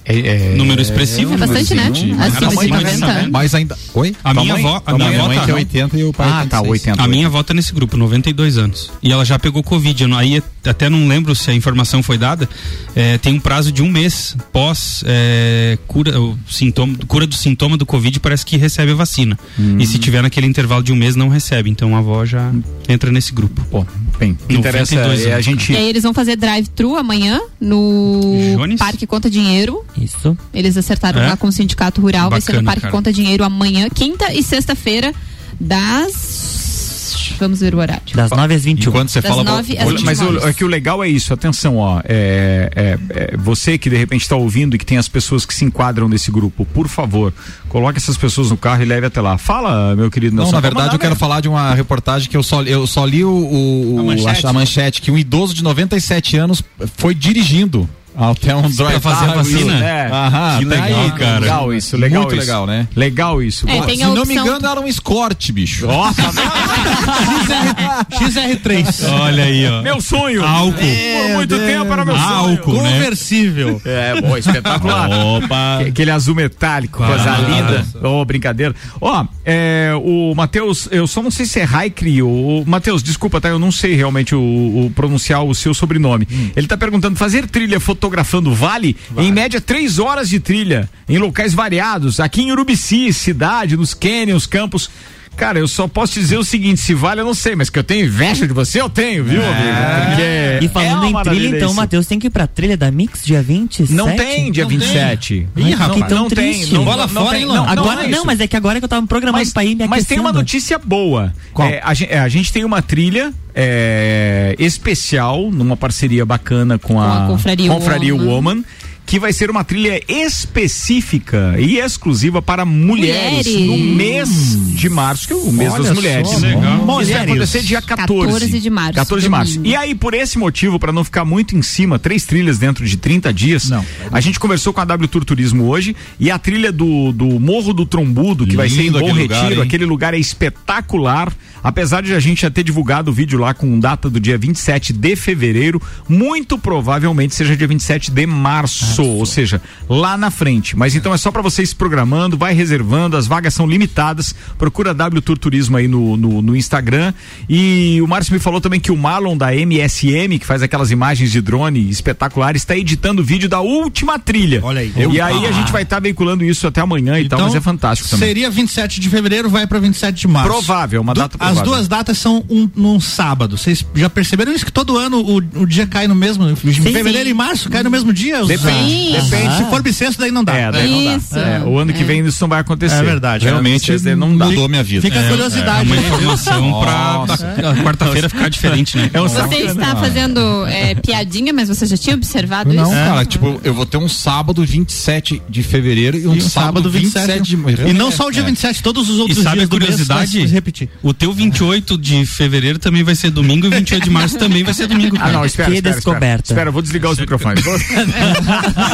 É, Número expressivo. É bastante, né? Mas Acima de mãe 90 tá anos. Mas ainda. Oi? A minha mãe? avó, a minha avó tá, tem não. 80 e o pai Ah, tá, 86. 80. A minha avó tá nesse grupo, 92 anos. E ela já pegou Covid. Eu não- aí até não lembro se a informação foi dada. É, tem um prazo de um mês pós é, cura, o sintoma, cura do sintoma do Covid, parece que recebe a vacina. E se tiver naquele intervalo de um mês, não recebe. Então a avó já entra nesse grupo. Pô, bem, o que interessa 92 é a anos, gente. E aí eles vão fazer drive-thru amanhã no Jones? Parque Conta Dinheiro. Isso. Eles acertaram É? lá com o Sindicato Rural. Vai ser no Bacana, Parque cara. Conta Dinheiro amanhã, quinta e sexta-feira, das. Vamos ver o horário. Das 9 às 21. Enquanto você Das fala. nove às Olha, Mas o, 21 horas. é que o legal é isso, atenção, ó. É, é- é você que de repente está ouvindo e que tem as pessoas que se enquadram nesse grupo, por favor, coloque essas pessoas no carro e leve até lá. Fala, meu querido Não, na verdade eu quero mesmo. falar de uma reportagem que eu só, eu só li o, o- A manchete. a, manchete, que um idoso de 97 anos foi dirigindo até um drive fazer a vacina? É. Aham, Que tá legal, aí, cara. Legal isso, legal Muito isso. legal, né? Legal isso. É, Pô, Se não me engano, era um Escort, bicho. Nossa, XR3. Olha aí, ó. meu sonho. Álcool. Por muito tempo era meu sonho. Álcool, né? Conversível. É, bom, espetacular. Opa. Aquele azul metálico, coisa Ah. linda. Ô, brincadeira. Ó, é, o Matheus, eu só não sei se é Raikri ou. Matheus, desculpa, tá? Eu não sei realmente o, o pronunciar o seu sobrenome. Ele tá perguntando: fazer trilha fotografando vale? Em média, três horas de trilha, em locais variados, aqui em Urubici, cidade, nos canyons, campos. Cara, eu só posso dizer o seguinte, se vale eu não sei, mas que eu tenho inveja de você, eu tenho, viu, amigo? Porque E falando é em trilha, então, isso. Matheus tem que ir pra trilha da Mix dia 27? Não tem dia Não 27. Ih, rapaz, não, não tem. Não, Bola não fora, tem, hein, não? Agora é não, isso. mas é que agora que eu tava me programando mas, pra ir me mas tem uma aquecendo. notícia boa. Qual? É, a, gen- é, a gente tem uma trilha é, especial, numa parceria bacana com a, a Confraria Woman. Woman. Que vai ser uma trilha específica e exclusiva para mulheres, Mulheres. no mês de março, que é o mês Olha das mulheres. só, Legal. Isso vai mulheres. acontecer dia 14. 14 de março, 14 de março. domingo. E aí, por esse motivo, para não ficar muito em cima, três trilhas dentro de 30 dias, Não. a gente conversou com a W Tour Turismo hoje e a trilha do, do Morro do Trombudo, que vai ser em Lindo Bom aquele Retiro, lugar, aquele lugar é espetacular. Apesar de a gente já ter divulgado o vídeo lá com data do dia 27 de fevereiro, muito provavelmente seja dia 27 de março, ou seja, lá na frente. Mas então é só para você ir se programando, vai reservando, as vagas são limitadas. Procura W Tour Turismo aí no, no, no Instagram. E o Márcio me falou também que o Marlon da MSM, que faz aquelas imagens de drone espetaculares, está editando o vídeo da última trilha. Olha aí. E Eu- aí a Ah. gente vai estar veiculando isso até amanhã e tal, mas é fantástico também. Seria 27 de fevereiro, vai pra 27 de março. Provável, uma Du- data As provável. duas datas são um, num sábado. Vocês já perceberam isso? Que todo ano o, o dia cai no mesmo. Em fevereiro sim. e março cai no mesmo dia? os- Depende, Sim. depende. Se for bissexto, daí não dá. É, daí não Isso. dá. É, o ano que vem isso não vai acontecer. É verdade. Realmente não dá. mudou minha vida. Fica a É curiosidade. uma aí, viu? informação pra a quarta-feira ficar diferente, né? É um Você está fazendo é, piadinha, mas você já tinha observado Não, isso? cara, tipo, eu vou ter um sábado 27 de fevereiro e um, E sábado 27 de E não só o dia 27, todos os E outros sabe a dias do mês curiosidade? vai se repetir. O teu 28 de fevereiro também vai ser domingo e 28 de março também vai ser domingo. Ah, cara. não, espera, espera, descoberta. Espera, espera, eu vou desligar os microfones.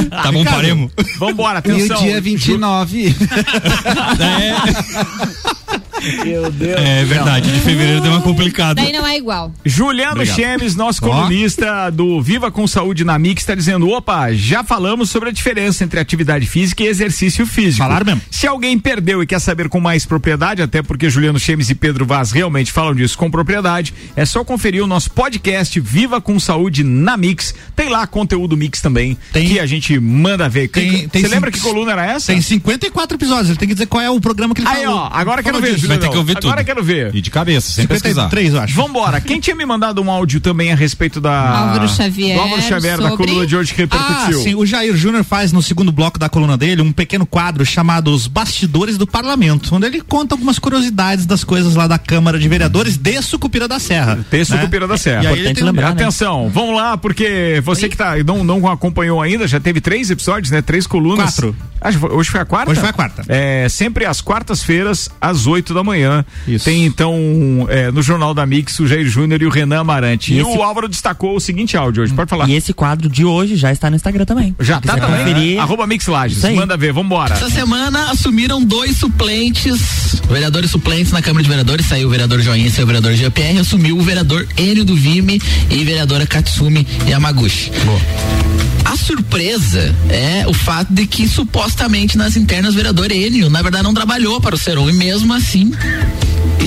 Tá bom, paremos. Vambora, E atenção. o dia 29. Meu Deus. É verdade, de fevereiro deu uma complicada. Daí não é igual. Juliano Obrigado. Chemes, nosso Ó. colunista do Viva com Saúde na Mix, está dizendo: opa, já falamos sobre a diferença entre atividade física e exercício físico. Falaram mesmo. Se alguém perdeu e quer saber com mais propriedade, até porque Juliano Chemes e Pedro Vaz realmente falam disso com propriedade, é só conferir o nosso podcast Viva com Saúde na Mix. Tem lá conteúdo mix também, que a gente manda ver. Tem- tem Você lembra cinco- que coluna era essa? Tem 54 episódios, ele tem que dizer qual é o programa que ele Aí, falou. ó, agora quero Falou ver, disso. Juliano. Agora quero ver. E de cabeça, sem pesquisar. 53, eu acho. Vambora. Quem tinha me mandado um áudio também a respeito da. Álvaro Xavier Álvaro Xavier, da sobre- coluna de hoje que Ah, repercutiu. sim, o Jair Júnior faz no segundo bloco da coluna dele um pequeno quadro chamado Os Bastidores do Parlamento, onde ele conta algumas curiosidades das coisas lá da Câmara de Vereadores de Sucupira da Serra. Tem Sucupira da Serra. E aí ele tem um- Atenção, vamos lá, porque você que tá, não, não acompanhou ainda, já teve três episódios, né? Três colunas. Quatro. Que hoje foi a quarta? Hoje foi a quarta. É, sempre às quartas-feiras, às oito da manhã. Tem então é, no Jornal da Mix o Jair Júnior e o Renan Amarante. E E, esse- o Álvaro destacou o seguinte áudio hoje, pode falar. E esse quadro de hoje já está no Instagram também. Já tá também. conferir. né? Arroba Mix Lages. Isso. Manda ver, vambora. Essa semana assumiram dois suplentes, vereadores suplentes na Câmara de Vereadores, saiu o vereador Joinha e saiu o vereador GPR, assumiu o vereador Enio do Vime e a vereadora Katsumi Yamaguchi. A surpresa é o fato de que supostamente nas internas o vereador Enio, na verdade, não trabalhou para o Seron e mesmo assim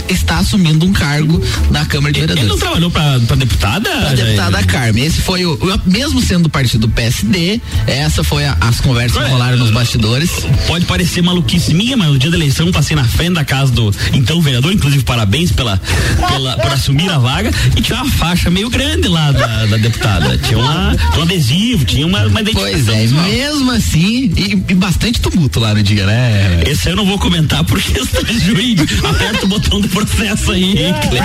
está assumindo um cargo na Câmara de Vereadores. Ele não trabalhou pra deputada? Pra deputada Carmen. Esse foi o, mesmo sendo do partido PSD, essa foi a- as conversas que rolaram nos bastidores. Pode parecer maluquice minha, mas no dia da eleição passei na frente da casa do então vereador, inclusive parabéns pela, pela por assumir a vaga e tinha uma faixa meio grande lá da, da deputada. Tinha, uma, um adesivo, tinha uma, uma. Pois é, mesmo assim, e, e bastante tumulto lá no dia, né? Esse eu não vou comentar por questão de juiz. Aperta o botão do processo aí, hein, Cleber?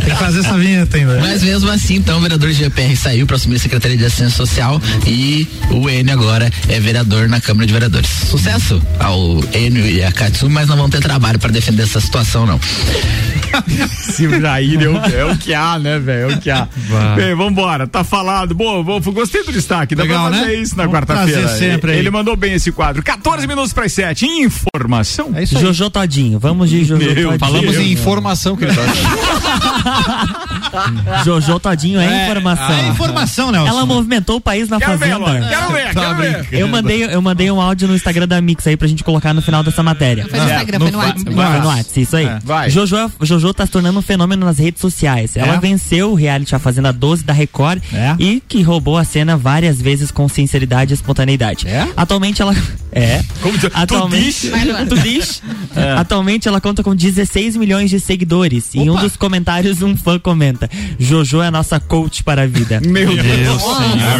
Tem que fazer essa vinheta ainda. Mas mesmo assim, então, o vereador GPR saiu para assumir a Secretaria de Assistência Social e o Enio agora é vereador na Câmara de Vereadores. Sucesso ao Enio e a Katsumi, mas não vão ter trabalho para defender essa situação, não. Se o Jair é o, é o que há, né, velho? É o que há. Vai. Bem, vambora. Tá falado. Boa, boa, gostei do destaque. Dá Legal, pra fazer né? isso na quarta-feira. sempre aí. Ele mandou bem esse quadro. 14 minutos para as 7. Informação. É isso aí. Jojo Todinho, vamos de Jojo Meu Todinho. Falamos em informação, querido. Jojo Todinho é, informação. É informação, Nelson. Ela movimentou o país na Quero ver, fazenda. Lona. Quero ver, Tá quero ver. Eu mandei, eu mandei um áudio no Instagram da Mix aí pra gente colocar no final dessa matéria. Foi no Instagram, foi no WhatsApp. Vai, no WhatsApp, isso aí. É. Vai. Jojo, Jojo tá se tornando um fenômeno nas redes sociais. Ela É. venceu o reality A Fazenda 12 da Record É. e que roubou a cena várias vezes com sinceridade e espontaneidade. É? Atualmente ela. É. Como tu- tu Atualmente. Tu diz? Atualmente ela conta com 16 milhões de seguidores. E em um Opa. dos comentários, um fã comenta: Jojo é a nossa coach para a vida. Meu Deus.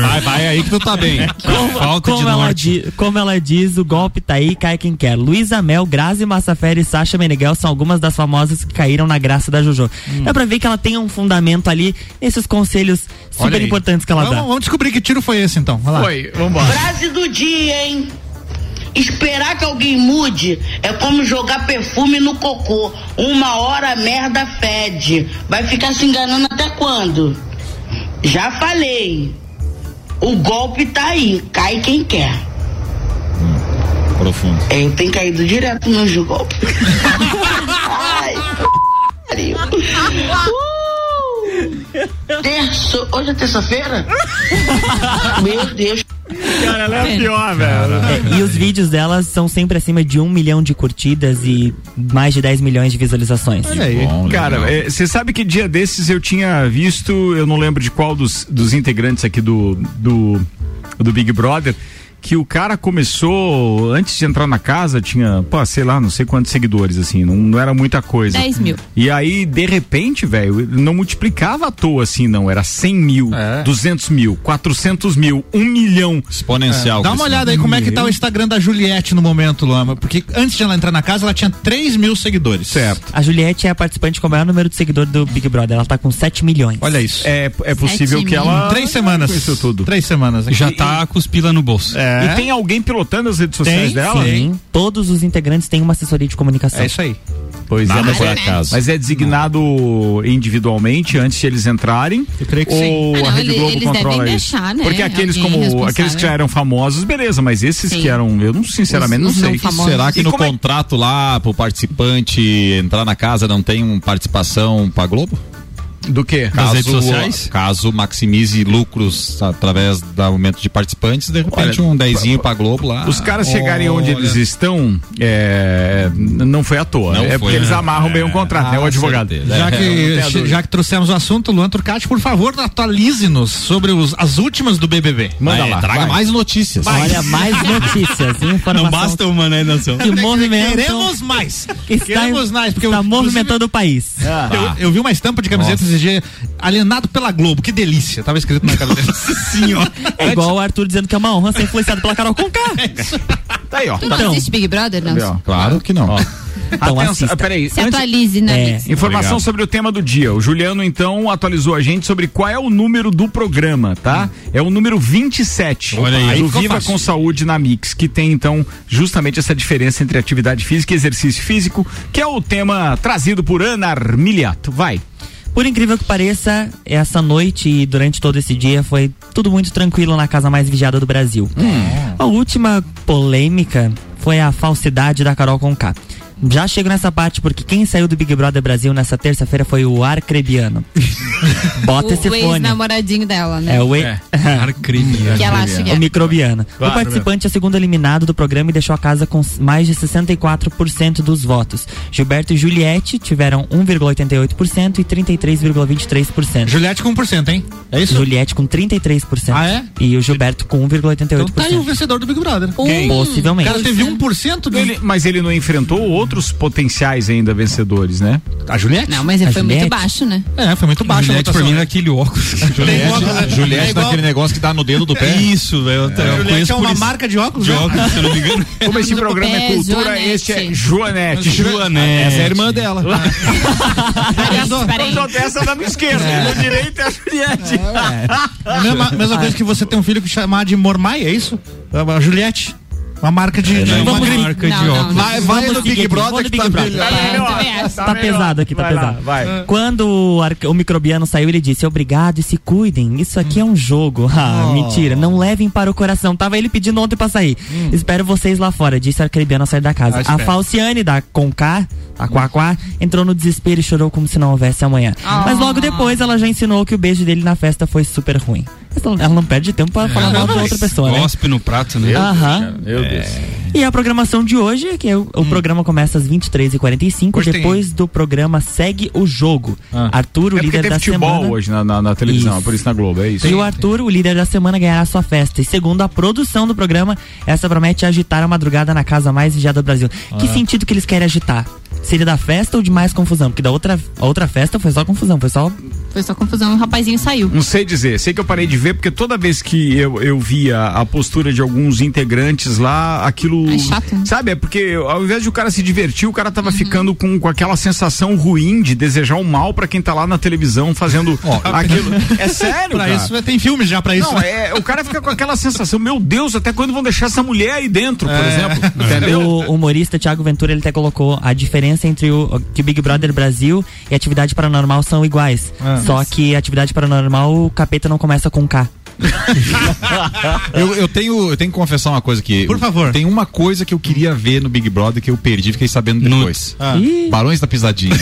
vai, vai aí que tu tá bem. Falta de Como ela, norte. di- como ela diz, o golpe tá aí, cai quem quer. Luísa Mel, Grazi Massafera e Sasha Meneghel são algumas das famosas que caíram na graça da Jojo. Dá pra ver que ela tem um fundamento ali nesses conselhos super importantes que ela vamos, dá. vamos descobrir que tiro foi esse então. Vai lá. Foi, vambora. Frase do dia, hein? Esperar que alguém mude é como jogar perfume no cocô. Uma hora a merda fede. Vai ficar se enganando até quando? Já falei. O golpe tá aí. Cai quem quer. Profundo. É, eu tenho caído direto nos golpes. Ai, pariu. Uh! Terço... Hoje é terça-feira? Meu Deus. Cara, ela é a pior, velho. É, e os vídeos delas são sempre acima de um milhão de curtidas e mais de 10 milhões de visualizações. Olha aí. Bom, Cara, legal. você sabe que dia desses eu tinha visto, eu não lembro de qual dos, dos integrantes aqui do, do, do Big Brother, que o cara começou, antes de entrar na casa, tinha, pô, sei lá, não sei quantos seguidores, assim, não, não era muita coisa. 10 mil. E aí, de repente, velho, não multiplicava à toa assim, não. Era 100 mil, É. 200 mil, 400 mil, 1 milhão. Exponencial. Dá uma olhada aí como é que tá o Instagram da Juliette no momento, Lama. Porque antes de ela entrar na casa, ela tinha 3 mil seguidores. Certo. A Juliette é a participante com o maior número de seguidores do Big Brother. Ela tá com 7 milhões. Olha isso. É, é possível Sete que ela. Em três semanas. Conheceu tudo. Três semanas. Já E- tá com os pila no bolso. É. E tem alguém pilotando as redes sociais Tem, dela? Sim, todos os integrantes têm uma assessoria de comunicação. É isso aí. Pois Nada é, mas por é, acaso. mas é designado individualmente antes de eles entrarem? Eu creio que sim. Ou Ah, não, a Rede ele- Globo eles controla devem isso? deixar, né, Porque aqueles alguém como aqueles que já eram famosos, beleza, mas esses Sim. que eram, eu não sinceramente Os- os não não sei. Será que E no é- contrato lá, pro participante entrar na casa, não tem uma participação pra Globo? Do quê? Caso, redes sociais? Caso maximize lucros através do aumento de participantes, de repente Olha, um dezinho pra Globo lá. Os caras chegarem onde Olha. eles estão, é, não foi à toa. Não é foi, porque eles né? amarram bem o contrato, né? O Ah, advogado. certeza. Já É, que, dúvida. já que trouxemos o assunto, Luan Turcati, por favor, atualize-nos sobre os- as últimas do BBB. Manda Vai, lá. Traga vai. mais notícias. Olha, mais notícias. Não basta uma, né, Nação? que movimentam, Queremos mais. que está, Queremos mais, porque está eu, movimentando o país. Ah. Eu, eu vi uma estampa de camiseta alienado pela Globo, que delícia. Tava escrito na camiseta. Sim, ó. É igual o Arthur dizendo que é uma honra ser influenciado pela Carol Conká. Tá aí, ó. Tu não Então. assiste Big Brother, não? Cadê, ó? Claro que não. Então Atenção, assista. peraí. Se antes- atualize na É. Informação Obrigado. sobre o tema do dia. O Juliano, então, atualizou a gente sobre qual é o número do programa, tá? É o número 27. Olha aí. do Viva fácil. com Saúde na Mix, que tem, então, justamente essa diferença entre atividade física e exercício físico, que é o tema trazido por Ana Armiliato. Vai. Por incrível que pareça, essa noite e durante todo esse dia foi tudo muito tranquilo na casa mais vigiada do Brasil. A última polêmica foi a falsidade da Carol Conká. Já chego nessa parte porque quem saiu do Big Brother Brasil nessa terça-feira foi o Arcrebiano. Bota esse O fone. ex-namoradinho dela, né? É o, e... Arcrebiano. Que ela acha que é. o microbiano. Claro, o participante é o segundo eliminado do programa e deixou a casa com mais de 64% dos votos. Gilberto e Juliette tiveram 1,88% e 33,23%. Juliette com 1%, hein? É isso? Juliette com 33%. Ah, é? E o Gilberto com 1,88%. Então tá aí o vencedor do Big Brother. Quem? O Possivelmente. cara teve 1% do. Ele- mas ele não enfrentou outros potenciais ainda vencedores, né? A Juliette? Não, mas ele A foi Juliette? muito baixo, né? É, foi muito baixo a Juliette, por mim, né? naquele óculos. Juliette, Juliette É naquele negócio que dá no dedo do pé. Isso, velho. Eu, eu Juliette conheço é uma marca de óculos, De né? óculos, se eu não me engano. Como esse programa é, É, cultura, Joanete. este é Joanete. Joanete. Essa é a irmã dela. Peraí. Então dessa dá no esquerdo, no direito é a Juliette. É a mesma, mesma coisa que você tem um filho que chamar de Mormai, é isso? A Juliette. Uma marca de. de- É uma uma gripe. marca de Não, não, óculos. não. Vai, vai Vamos no Big Brother que tá Big Brother. É, eu também acho. Tá pesado aqui, tá Vai lá, pesado. vai. Quando o, o microbiano saiu, ele disse: Obrigado e se cuidem. Isso aqui é um jogo. Ah, mentira. Não levem para o coração. Tava ele pedindo ontem pra sair. Espero vocês lá fora, disse o arcrebiano ao sair da casa. Ah, a. Falciane, da Conká, a Quaquá, entrou no desespero e chorou como se não houvesse amanhã. Mas logo depois ela já ensinou que o beijo dele na festa foi super ruim. Ela- não perde tempo pra falar mal de outra pessoa, né? Gospe no prato, né? Aham. Meu Deus. E a programação de hoje é que o, o programa começa às 23h45. Hoje tem- Depois do programa segue o jogo. Arthur, o é líder teve da futebol semana. hoje na, na, na televisão, Isso. é por isso na Globo, é isso. E o Arthur, o líder da semana, ganhará sua festa. E segundo a produção do programa, essa promete agitar a madrugada na casa mais vigiada do Brasil. Que Ah. sentido que eles querem agitar? Seria da festa ou de mais confusão? Porque da outra, outra festa foi só confusão, foi só. Foi só confusão o rapazinho saiu. Não sei dizer, sei que eu parei de ver porque toda vez que eu, eu via a postura de alguns integrantes lá, aquilo. É chato, né? Sabe, é porque ao invés de o cara se divertir, o cara tava ficando com, com aquela sensação ruim de desejar o mal pra quem tá lá na televisão fazendo aquilo. É sério, Pra cara. isso tem filmes já pra isso. Não, né? é, o cara fica com aquela sensação, meu Deus, até quando vão deixar essa mulher aí dentro, por exemplo? Entendeu? O humorista Thiago Ventura ele até colocou a diferença entre o que o Big Brother Brasil e Atividade Paranormal são iguais. Ah. Só que Atividade Paranormal o capeta não começa com K. Eu, eu tenho, eu tenho que confessar uma coisa aqui. Por favor. Tem uma coisa que eu queria ver no Big Brother que eu perdi, fiquei sabendo depois. Ah. Barões da Pisadinha.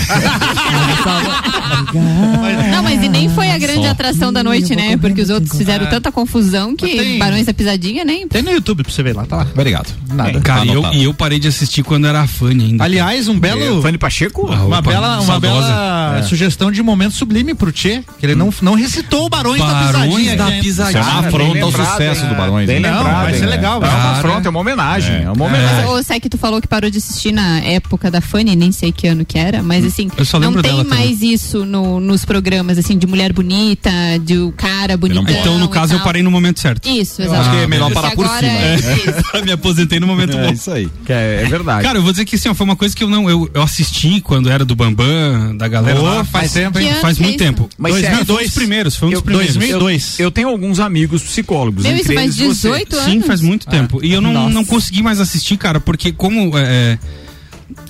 Não, mas e nem foi a grande Só. atração da noite, né? Porque os outros fizeram tanta confusão que Tem- Barões da Pisadinha nem. Tem no YouTube pra você ver lá, tá lá. Obrigado. Nada. Cara, Tá e eu, e eu parei de assistir quando era a Fanny ainda. Aliás, um belo. Fanny Pacheco? Ah, Uma opa, bela, uma saudosa. bela É. sugestão de momento sublime pro Tchê, que ele não, não recitou o Barões, da Barões Pisadinha. da? Pisadinha. Isso é uma afronta ao lembrado, sucesso hein? do Barões. Bem hein? Não, lembrado. vai ser legal, É vai. uma afronta, é uma homenagem. É, uma homenagem. Ô, Sec, tu falou que parou de assistir na época da Fanny, nem sei que ano que era, mas assim, Eu só não tem dela também. mais isso no- nos programas, assim, de mulher bonita, de o cara bonitão. Então, no caso, eu parei no momento certo. Isso, exato. acho que é melhor Porque parar por cima. é. Me aposentei no momento É bom. isso aí. Que é, é verdade. Cara, eu vou dizer que assim, foi uma coisa que eu não. Eu, assisti quando era do Bambam, da galera. Lá, faz tempo, hein? Que Faz que é muito tempo. Mas Mas sério, foi um dos primeiros, foi um dos primeiros. 2002. Eu tenho alguns amigos psicólogos. Meu, isso entre faz eles você. 18 anos. Sim, faz muito tempo. E eu não, não consegui mais assistir, cara, porque como. é,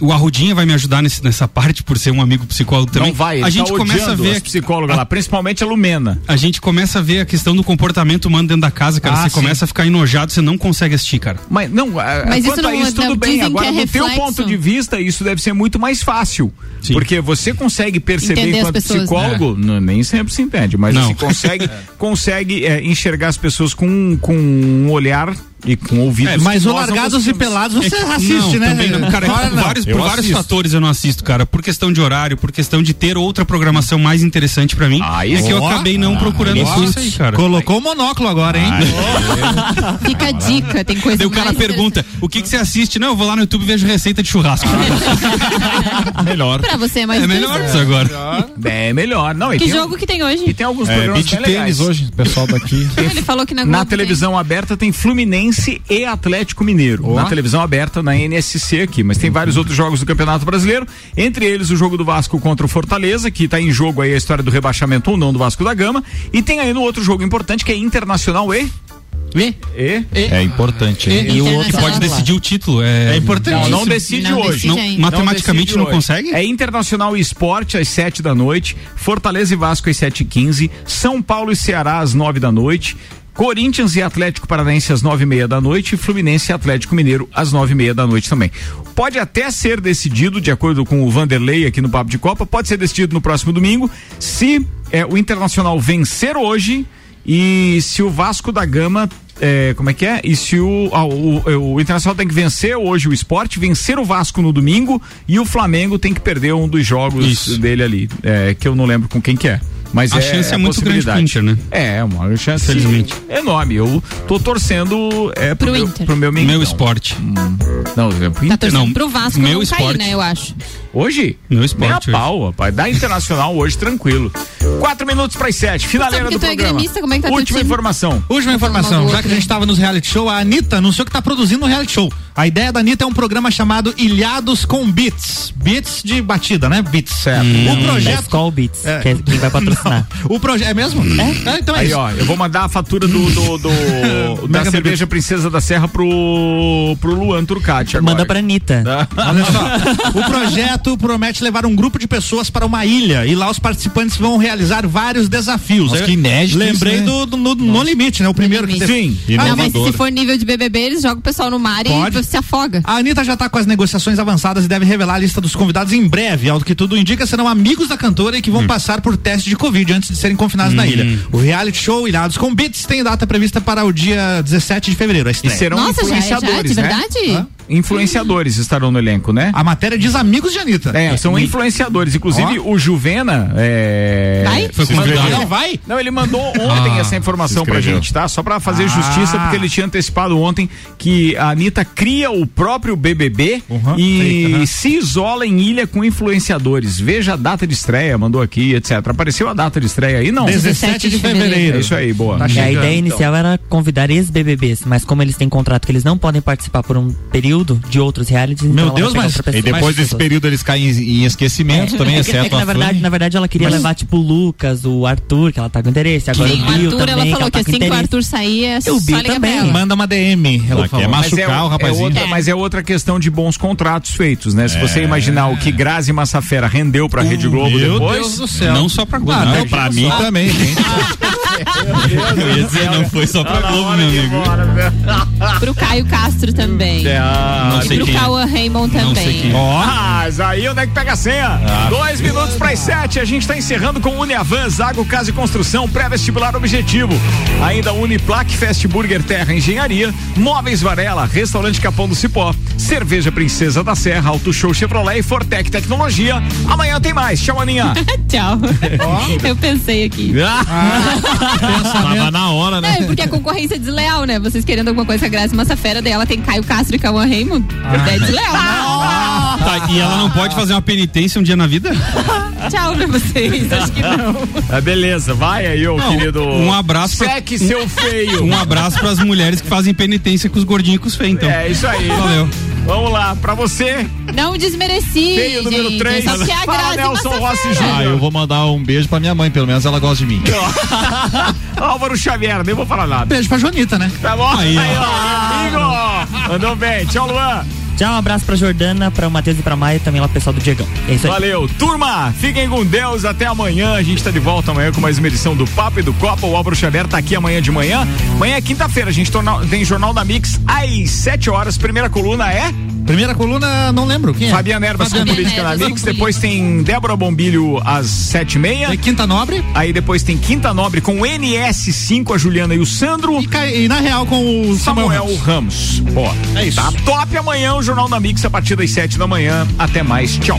o Arrudinha vai me ajudar nesse- nessa parte por ser um amigo psicólogo também. Não vai, ele a gente tá começa a ver as psicólogas lá, principalmente a Lumena. A gente começa a ver a questão do comportamento humano dentro da casa, cara. Ah, você sim. começa a ficar enojado, você não consegue assistir, cara. Mas não, a- Mas quanto isso a não- isso não tudo bem. dizem Agora, é do teu reflexo. ponto de vista, isso deve ser muito mais fácil. Porque você consegue perceber Entender as enquanto pessoas. psicólogo, n- nem sempre se entende, mas Não. você consegue, consegue é, enxergar as pessoas com, com um olhar e com ouvidos. É, mas o Largados e. Pelados você É assiste, não, né? também não, cara, não. vários, por vários assisto. fatores eu não assisto, cara. Por questão de horário, por questão de ter outra programação mais interessante pra mim. é que eu acabei não Ah, procurando ó. isso aí, cara. Colocou o monóculo agora, hein? Fica a dica, tem coisa Daí o cara mais pergunta, o que, que você assiste? Não, eu vou lá no YouTube e vejo receita de churrasco. melhor. Pra você é mais É melhor isso agora. É melhor. Não, e Que tem- jogo que tem hoje? E tem alguns É, programas beach tênis hoje, o pessoal daqui. Ele falou que na, Na televisão aberta tem Fluminense e Atlético Mineiro. Ó. Na televisão aberta, na NSC aqui. Mas tem vários outros jogos do Campeonato Brasileiro. Entre eles o jogo do Vasco contra o Fortaleza, que está em jogo aí a história do rebaixamento ou não do Vasco da Gama. E tem aí no outro jogo importante que é Internacional e. E? E? É importante. hein? E o outro pode decidir o título. É, É importante. Não, não decide Não hoje. decide Não, matematicamente não hoje. consegue? É Internacional e Esporte às 7 da noite, Fortaleza e Vasco às 7 e 15 São Paulo e Ceará às 9 da noite, Corinthians e Atlético Paranaense às nove e meia da noite e Fluminense e Atlético Mineiro às nove e meia da noite também. Pode até ser decidido, de acordo com o Vanderlei aqui no Papo de Copa, pode ser decidido no próximo domingo, se é, o Internacional vencer hoje e se o Vasco da Gama é, como é que é? E se o, ah, o, o Internacional tem que vencer hoje o esporte, vencer o Vasco no domingo e o Flamengo tem que perder um dos jogos Isso. dele ali, é, que eu não lembro com quem que é. Mas A é, chance é a muito grande pro. Inter, né? É, uma chance Felizmente. enorme. Eu tô torcendo é, pro, Pro meu, Inter. pro meu Meu esporte. Não, é pro Tá Inter. torcendo Não, pro Vasco meu não esporte. cair, né, eu acho. Hoje? Nem esporte a hoje. pau, rapaz. Dá internacional hoje, tranquilo. Quatro minutos para as sete. Finaleira porque do tu é programa. gremista, como é que tá Última informação. Última informação, já que a gente tava nos reality show, a Anitta anunciou que tá produzindo um reality show. A ideia da Anitta é um programa chamado Ilhados com Beats. Beats de batida, né? Beats. É. O Da projeto. Skull Beats, É. que é quem vai patrocinar. O projeto. É mesmo? É? então é Aí, isso. ó, eu vou mandar a fatura do, do, do- da Mega cerveja Princesa da Serra pro, pro Luan Turcati agora. Manda pra Anitta. Olha só, o projeto promete levar um grupo de pessoas para uma ilha e lá os participantes vão realizar vários desafios. Nossa, que inédito Lembrei isso, né? do, do- no, No Limite, né? O primeiro que teve. Não, mas se for nível de BBB, eles jogam o pessoal no mar Pode. e se afoga. A Anitta já tá com as negociações avançadas e deve revelar a lista dos convidados em breve. Ao que tudo indica, serão amigos da cantora e que vão Hum. passar por teste de Covid antes de serem confinados na ilha. O reality show Ilhados com Beats tem data prevista para o dia 17 de fevereiro, a E serão Nossa, já é- já é de influenciadores, né? Influenciadores estarão no elenco, né? A matéria diz amigos de Anitta. É, são influenciadores. Inclusive, o Juvena. É... Vai? Foi mandou-. Não vai? Não, ele mandou ontem Ah, essa informação pra gente, tá? Só pra fazer Ah. justiça, porque ele tinha antecipado ontem que a Anitta cria o próprio BBB Uhum, e né? se isola em ilha com influenciadores. Veja a data de estreia, mandou aqui, etc. Apareceu a data de estreia aí, não? 17 de fevereiro. É isso aí, boa. Tá E a ideia então. inicial era convidar ex-BBBs, mas como eles têm contrato que eles não podem participar por um período de outros realities, Meu então ela Deus, mas- E depois desse período eles caem em, em esquecimento também, É que- é exceto que, na a verdade, na verdade ela queria Mas- levar tipo o Lucas, o Arthur, que ela tá com interesse, agora Sim, o o Bill Arthur, também, ela falou que, tá com assim que o. Arthur sair, é E o só também. ela. Manda uma DM. Ela Ela quer machucar é, o é rapazinho. outra, mas é outra questão de bons contratos feitos, né? Se você imaginar o que Grazi Massafera rendeu pra Rede Globo Meu depois. Deus do céu. Não só pra Globo. Não, Pra mim também, gente. Eu ia dizer, não foi só pra Globo, meu amigo. Pro Caio Castro também. Ah, Não e sei pro quem é. Cauã Raymond também. é. Ó, mas aí onde é que pega a senha? Dois minutos para as sete, a gente tá encerrando com Uniavan, Zago Casa e Construção, pré-vestibular objetivo. Ainda Uniplaque, Fast Burger Terra Engenharia, Móveis Varela, Restaurante Capão do Cipó, Cerveja Princesa da Serra, Auto Show Chevrolet e Fortec Tecnologia. Amanhã tem mais. Tchau, Aninha. Tchau. Eu pensei aqui. Tava na hora, Não, né? é porque a concorrência é desleal, né? Vocês querendo alguma coisa com a Grazi Massafera, daí ela tem Caio Castro e Cauã Raymond. É desleal, né? Tá, e ela não pode fazer uma penitência um dia na vida? Tchau pra vocês. Acho que não. Ah, beleza, vai aí, ô Não, querido. um abraço pra- Seque seu feio. Um abraço pras mulheres que fazem penitência com os gordinhos e com os feios, então. É isso aí. Valeu. Vamos lá, pra você. Não desmereci. Feio número gente. três. Só que é a Fala, Nelson Rossi. Júnior. Ah, eu vou mandar um beijo pra minha mãe, pelo menos ela gosta de mim. Álvaro Xavier, nem vou falar nada. Beijo pra Jonita, né? Tá bom? Aí, Aí, ó. ó. Amigo. Mandou bem. Tchau, Luan. Já um abraço pra Jordana, pra Matheus e pra Maia, também lá pro pessoal do Diegão. É isso aí. Valeu, turma. Fiquem com Deus. Até amanhã. A gente tá de volta amanhã com mais uma edição do Papo e do Copa. O Álvaro Xavier tá aqui amanhã de manhã. Amanhã é quinta-feira. A gente torna- tem Jornal da Mix às 7 horas. Primeira coluna é. Primeira coluna, não lembro. Quem é? Fabiana Ervas com política na Ervas com Mix. Depois tem Débora Bombilho às sete e meia. Quinta Nobre. Aí depois tem Quinta Nobre com NS5, a Juliana e o Sandro. E, na real com o Samuel, Samuel Ramos. Ó, É isso. Tá top amanhã o Jornal da Mix a partir das 7 da manhã. Até mais. Tchau.